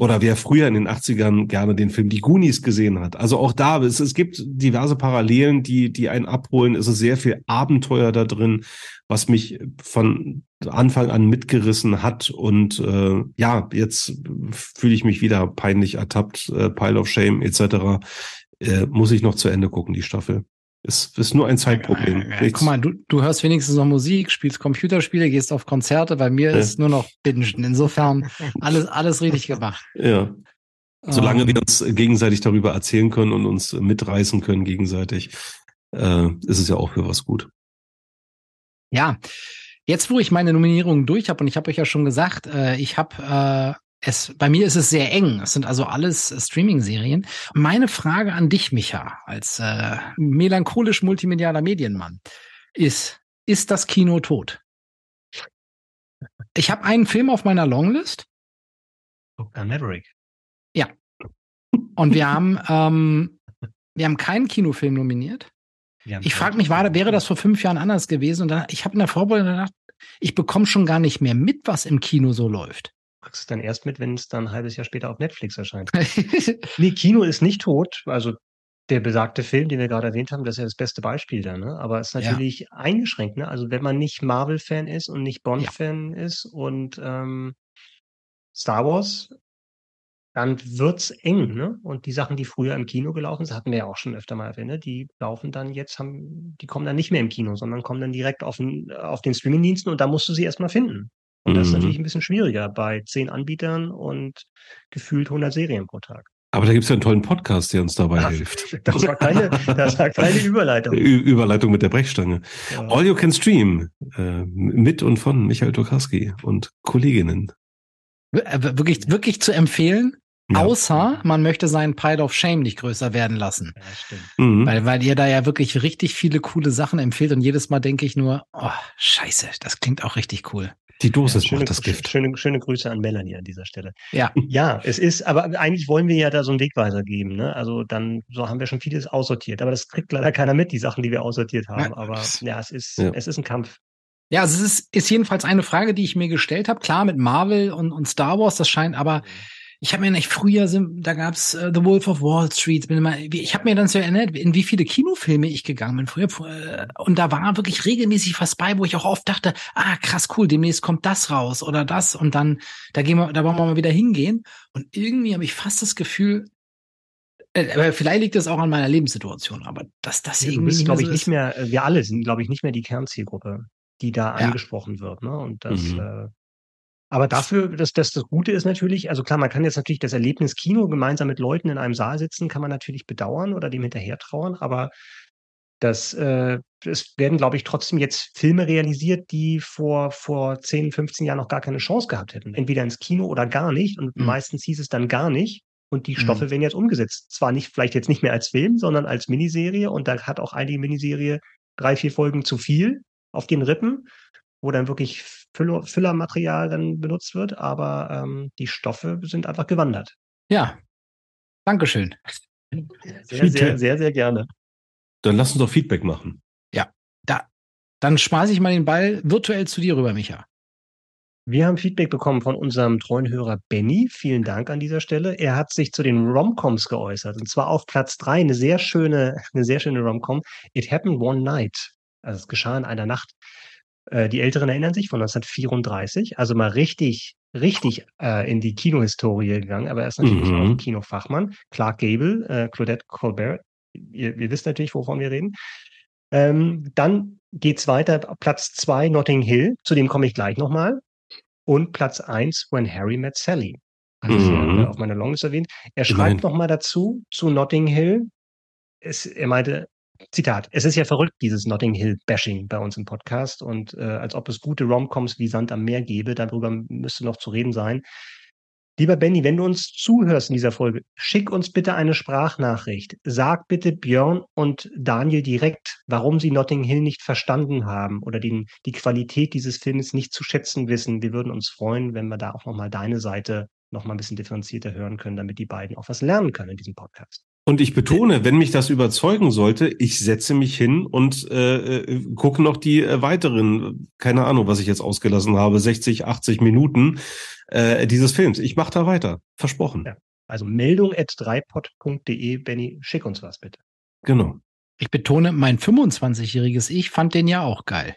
Speaker 3: oder wer früher in den 80ern gerne den Film Die Goonies gesehen hat. Also auch da, es, es gibt diverse Parallelen, die, die einen abholen. Es ist sehr viel Abenteuer da drin, was mich von Anfang an mitgerissen hat. Und äh, ja, jetzt fühle ich mich wieder peinlich ertappt, äh, Pile of Shame etc. Äh, muss ich noch zu Ende gucken, die Staffel. Es ist nur ein Zeitproblem.
Speaker 1: Ja, ja, guck mal, du, du hörst wenigstens noch Musik, spielst Computerspiele, gehst auf Konzerte. Bei mir ja. ist nur noch Bingen. Insofern alles, alles richtig gemacht.
Speaker 3: Ja. Solange um, wir ähm. uns gegenseitig darüber erzählen können und uns mitreißen können gegenseitig, äh, ist es ja auch für was gut.
Speaker 1: Ja, jetzt wo ich meine Nominierungen durch habe und ich habe euch ja schon gesagt, äh, ich habe äh, es, bei mir ist es sehr eng. Es sind also alles äh, Streaming-Serien. Meine Frage an dich, Micha, als äh, melancholisch multimedialer Medienmann, ist, ist das Kino tot? Ich habe einen Film auf meiner Longlist.
Speaker 2: Top Gun Maverick.
Speaker 1: Ja. Und wir haben, ähm, wir haben keinen Kinofilm nominiert. Ich frage mich, war, wäre das vor fünf Jahren anders gewesen? Und dann, ich habe in der Vorbereitung gedacht, ich bekomme schon gar nicht mehr mit, was im Kino so läuft.
Speaker 2: Kriegst es dann erst mit, wenn es dann ein halbes Jahr später auf Netflix erscheint. nee, Kino ist nicht tot. Also der besagte Film, den wir gerade erwähnt haben, das ist ja das beste Beispiel da, ne? Aber es ist natürlich ja. eingeschränkt, ne? Also wenn man nicht Marvel-Fan ist und nicht Bond-Fan ja. ist und ähm, Star Wars, dann wird's eng, ne? Und die Sachen, die früher im Kino gelaufen sind, hatten wir ja auch schon öfter mal erwähnt, ne? die laufen dann jetzt, haben, die kommen dann nicht mehr im Kino, sondern kommen dann direkt auf den, auf den Streamingdiensten und da musst du sie erstmal finden. Und das ist natürlich mhm. ein bisschen schwieriger bei zehn Anbietern und gefühlt 100 Serien pro Tag.
Speaker 3: Aber da gibt es ja einen tollen Podcast, der uns dabei
Speaker 2: Ach,
Speaker 3: hilft.
Speaker 2: Das war keine, das war keine Überleitung.
Speaker 3: Überleitung mit der Brechstange. Ja. All You Can Stream äh, mit und von Michael Tokarski und Kolleginnen.
Speaker 1: Äh, wirklich, wirklich zu empfehlen. Ja. Außer man möchte seinen Pile of Shame nicht größer werden lassen. Ja, stimmt. Mhm. Weil, weil ihr da ja wirklich richtig viele coole Sachen empfiehlt und jedes Mal denke ich nur, oh, scheiße, das klingt auch richtig cool.
Speaker 3: Die Dosis ja, schöne, macht das Gift.
Speaker 2: Schöne, schöne Grüße an Melanie an dieser Stelle.
Speaker 1: Ja.
Speaker 2: Ja, es ist, aber eigentlich wollen wir ja da so einen Wegweiser geben, ne? Also dann, so haben wir schon vieles aussortiert. Aber das kriegt leider keiner mit, die Sachen, die wir aussortiert haben. Aber ja, es ist, ja. es ist ein Kampf.
Speaker 1: Ja, also es ist, ist jedenfalls eine Frage, die ich mir gestellt habe. Klar, mit Marvel und, und Star Wars, das scheint aber. Mhm ich habe mir nicht früher, da gab's äh, The Wolf of Wall Street. Bin immer, ich habe mir dann so erinnert, in wie viele Kinofilme ich gegangen bin früher. Äh, und da war wirklich regelmäßig was bei, wo ich auch oft dachte, ah krass, cool, demnächst kommt das raus oder das und dann, da gehen wir, da wollen wir mal wieder hingehen. Und irgendwie habe ich fast das Gefühl, äh, aber vielleicht liegt das auch an meiner Lebenssituation, aber dass das ja, irgendwie.
Speaker 2: glaube ich, so nicht mehr, äh, wir alle sind, glaube ich, nicht mehr die Kernzielgruppe, die da ja. angesprochen wird. Ne? Und das, mhm. äh, aber dafür, dass das, das Gute ist natürlich, also klar, man kann jetzt natürlich das Erlebnis Kino gemeinsam mit Leuten in einem Saal sitzen, kann man natürlich bedauern oder dem hinterher trauern, aber das, äh, es werden, glaube ich, trotzdem jetzt Filme realisiert, die vor, vor 10, 15 Jahren noch gar keine Chance gehabt hätten. Entweder ins Kino oder gar nicht. Und mhm. meistens hieß es dann gar nicht. Und die Stoffe mhm. werden jetzt umgesetzt. Zwar nicht, vielleicht jetzt nicht mehr als Film, sondern als Miniserie. Und da hat auch einige Miniserie drei, vier Folgen zu viel auf den Rippen wo dann wirklich Füller, Füllermaterial dann benutzt wird, aber ähm, die Stoffe sind einfach gewandert.
Speaker 1: Ja, Dankeschön.
Speaker 2: Sehr, sehr, sehr, sehr gerne.
Speaker 3: Dann lass uns doch Feedback machen.
Speaker 1: Ja, da, dann schmeiße ich mal den Ball virtuell zu dir rüber, Micha.
Speaker 2: Wir haben Feedback bekommen von unserem treuen Hörer Benny. Vielen Dank an dieser Stelle. Er hat sich zu den Romcoms geäußert. Und zwar auf Platz drei eine sehr schöne, eine sehr schöne Romcom. It happened one night. Also es geschah in einer Nacht. Äh, die Älteren erinnern sich von 1934, also mal richtig, richtig äh, in die Kinohistorie gegangen, aber er ist natürlich mhm. auch ein Kinofachmann. Clark Gable, äh, Claudette Colbert, ihr, ihr wisst natürlich, wovon wir reden. Ähm, dann geht's weiter, Platz zwei Notting Hill, zu dem komme ich gleich nochmal. Und Platz eins When Harry Met Sally. Hatte mhm. auf meiner Longlist erwähnt. Er schreibt nochmal dazu, zu Notting Hill. Es, er meinte, Zitat, es ist ja verrückt, dieses Notting Hill-Bashing bei uns im Podcast und äh, als ob es gute Romcoms wie Sand am Meer gäbe, darüber müsste noch zu reden sein. Lieber Benny, wenn du uns zuhörst in dieser Folge, schick uns bitte eine Sprachnachricht. Sag bitte Björn und Daniel direkt, warum sie Notting Hill nicht verstanden haben oder den, die Qualität dieses Films nicht zu schätzen wissen. Wir würden uns freuen, wenn wir da auch nochmal deine Seite nochmal ein bisschen differenzierter hören können, damit die beiden auch was lernen können in diesem Podcast.
Speaker 3: Und ich betone, wenn mich das überzeugen sollte, ich setze mich hin und äh, äh, gucke noch die äh, weiteren, keine Ahnung, was ich jetzt ausgelassen habe, 60, 80 Minuten äh, dieses Films. Ich mache da weiter. Versprochen. Ja.
Speaker 2: Also meldung at dreipod.de, Benny, schick uns was bitte.
Speaker 3: Genau.
Speaker 1: Ich betone, mein 25-jähriges Ich fand den ja auch geil.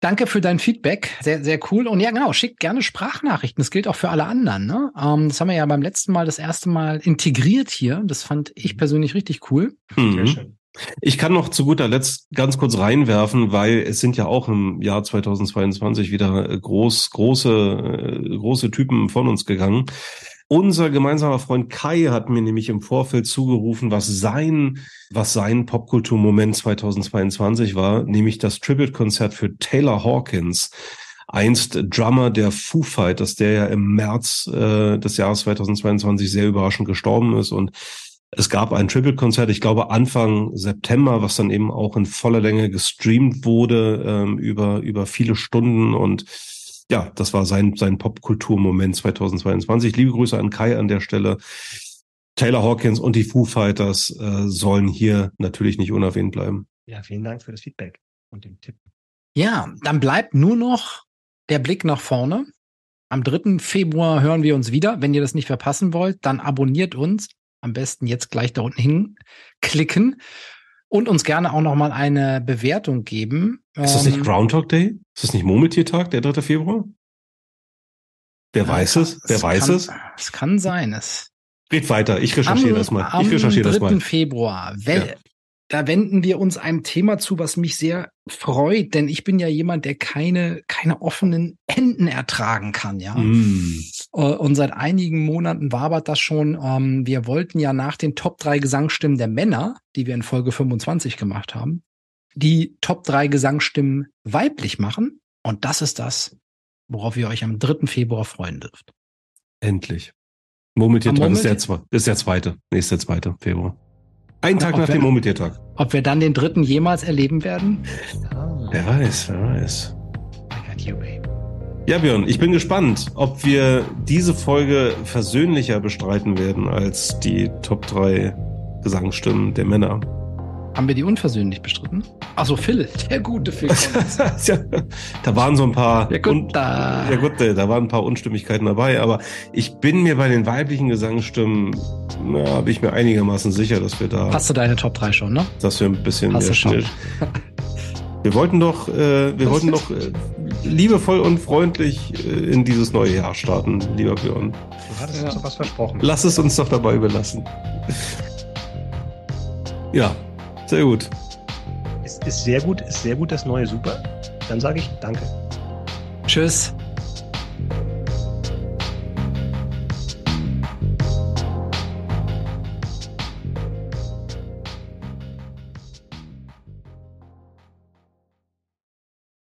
Speaker 1: Danke für dein Feedback. Sehr, sehr cool. Und ja, genau, schickt gerne Sprachnachrichten. Das gilt auch für alle anderen. Ne? Ähm, das haben wir ja beim letzten Mal das erste Mal integriert hier. Das fand ich persönlich richtig cool. Mhm. Sehr
Speaker 3: schön. Ich kann noch zu guter Letzt ganz kurz reinwerfen, weil es sind ja auch im Jahr 2022 wieder groß, große, äh, große Typen von uns gegangen. Unser gemeinsamer Freund Kai hat mir nämlich im Vorfeld zugerufen, was sein, was sein Popkulturmoment 2022 war, nämlich das Tribute-Konzert für Taylor Hawkins. einst Drummer der Foo Fighters, der ja im März äh, des Jahres 2022 sehr überraschend gestorben ist und es gab ein Triple-Konzert, ich glaube Anfang September, was dann eben auch in voller Länge gestreamt wurde ähm, über über viele Stunden und ja, das war sein sein Popkulturmoment 2022. Liebe Grüße an Kai an der Stelle. Taylor Hawkins und die Foo Fighters äh, sollen hier natürlich nicht unerwähnt bleiben.
Speaker 2: Ja, vielen Dank für das Feedback und den Tipp.
Speaker 1: Ja, dann bleibt nur noch der Blick nach vorne. Am 3. Februar hören wir uns wieder. Wenn ihr das nicht verpassen wollt, dann abonniert uns. Am besten jetzt gleich da unten hinklicken und uns gerne auch noch mal eine Bewertung geben.
Speaker 3: Ist das nicht ähm, Groundhog Day? Ist das nicht Murmeltiertag, der 3. Februar? Wer ja, weiß es? Wer weiß
Speaker 1: kann,
Speaker 3: es?
Speaker 1: Es kann sein. Es
Speaker 3: Geht weiter. Ich recherchiere
Speaker 1: am,
Speaker 3: das mal. Ich recherchiere das mal.
Speaker 1: Am 3. Februar. Well, ja da wenden wir uns einem Thema zu, was mich sehr freut, denn ich bin ja jemand, der keine, keine offenen Enden ertragen kann, ja. Mm. Und seit einigen Monaten wabert das schon. Ähm, wir wollten ja nach den Top 3 Gesangsstimmen der Männer, die wir in Folge 25 gemacht haben, die Top 3 Gesangsstimmen weiblich machen. Und das ist das, worauf ihr euch am 3. Februar freuen dürft.
Speaker 3: Endlich. Murmeltiertag ist der, ist der zweite. Nee, ist der zweite Februar. Ein Tag nach wir, dem Murmeltiertag.
Speaker 1: Ob wir dann den dritten jemals erleben werden?
Speaker 3: Wer weiß, wer weiß. Ja, Björn, ich bin gespannt, ob wir diese Folge versöhnlicher bestreiten werden als die Top 3 Gesangsstimmen der Männer.
Speaker 1: Haben wir die unversöhnlich bestritten? Achso, Phil, der gute Phil.
Speaker 3: ja, da waren so ein paar.
Speaker 1: Der gute.
Speaker 3: ja, gut, da waren ein paar Unstimmigkeiten dabei, aber ich bin mir bei den weiblichen Gesangsstimmen, na, bin ich mir einigermaßen sicher, dass wir da.
Speaker 1: Hast du deine Top 3 schon, ne?
Speaker 3: Dass wir ein bisschen Hast mehr schnell. Wir wollten doch, äh, wir wollten doch äh, liebevoll und freundlich äh, in dieses neue Jahr starten, lieber Björn. Du
Speaker 2: hattest ja. uns doch was versprochen.
Speaker 3: Lass es uns doch dabei überlassen. ja, sehr gut.
Speaker 2: Ist, ist sehr gut, ist sehr gut das neue Super. Dann sage ich Danke.
Speaker 1: Tschüss.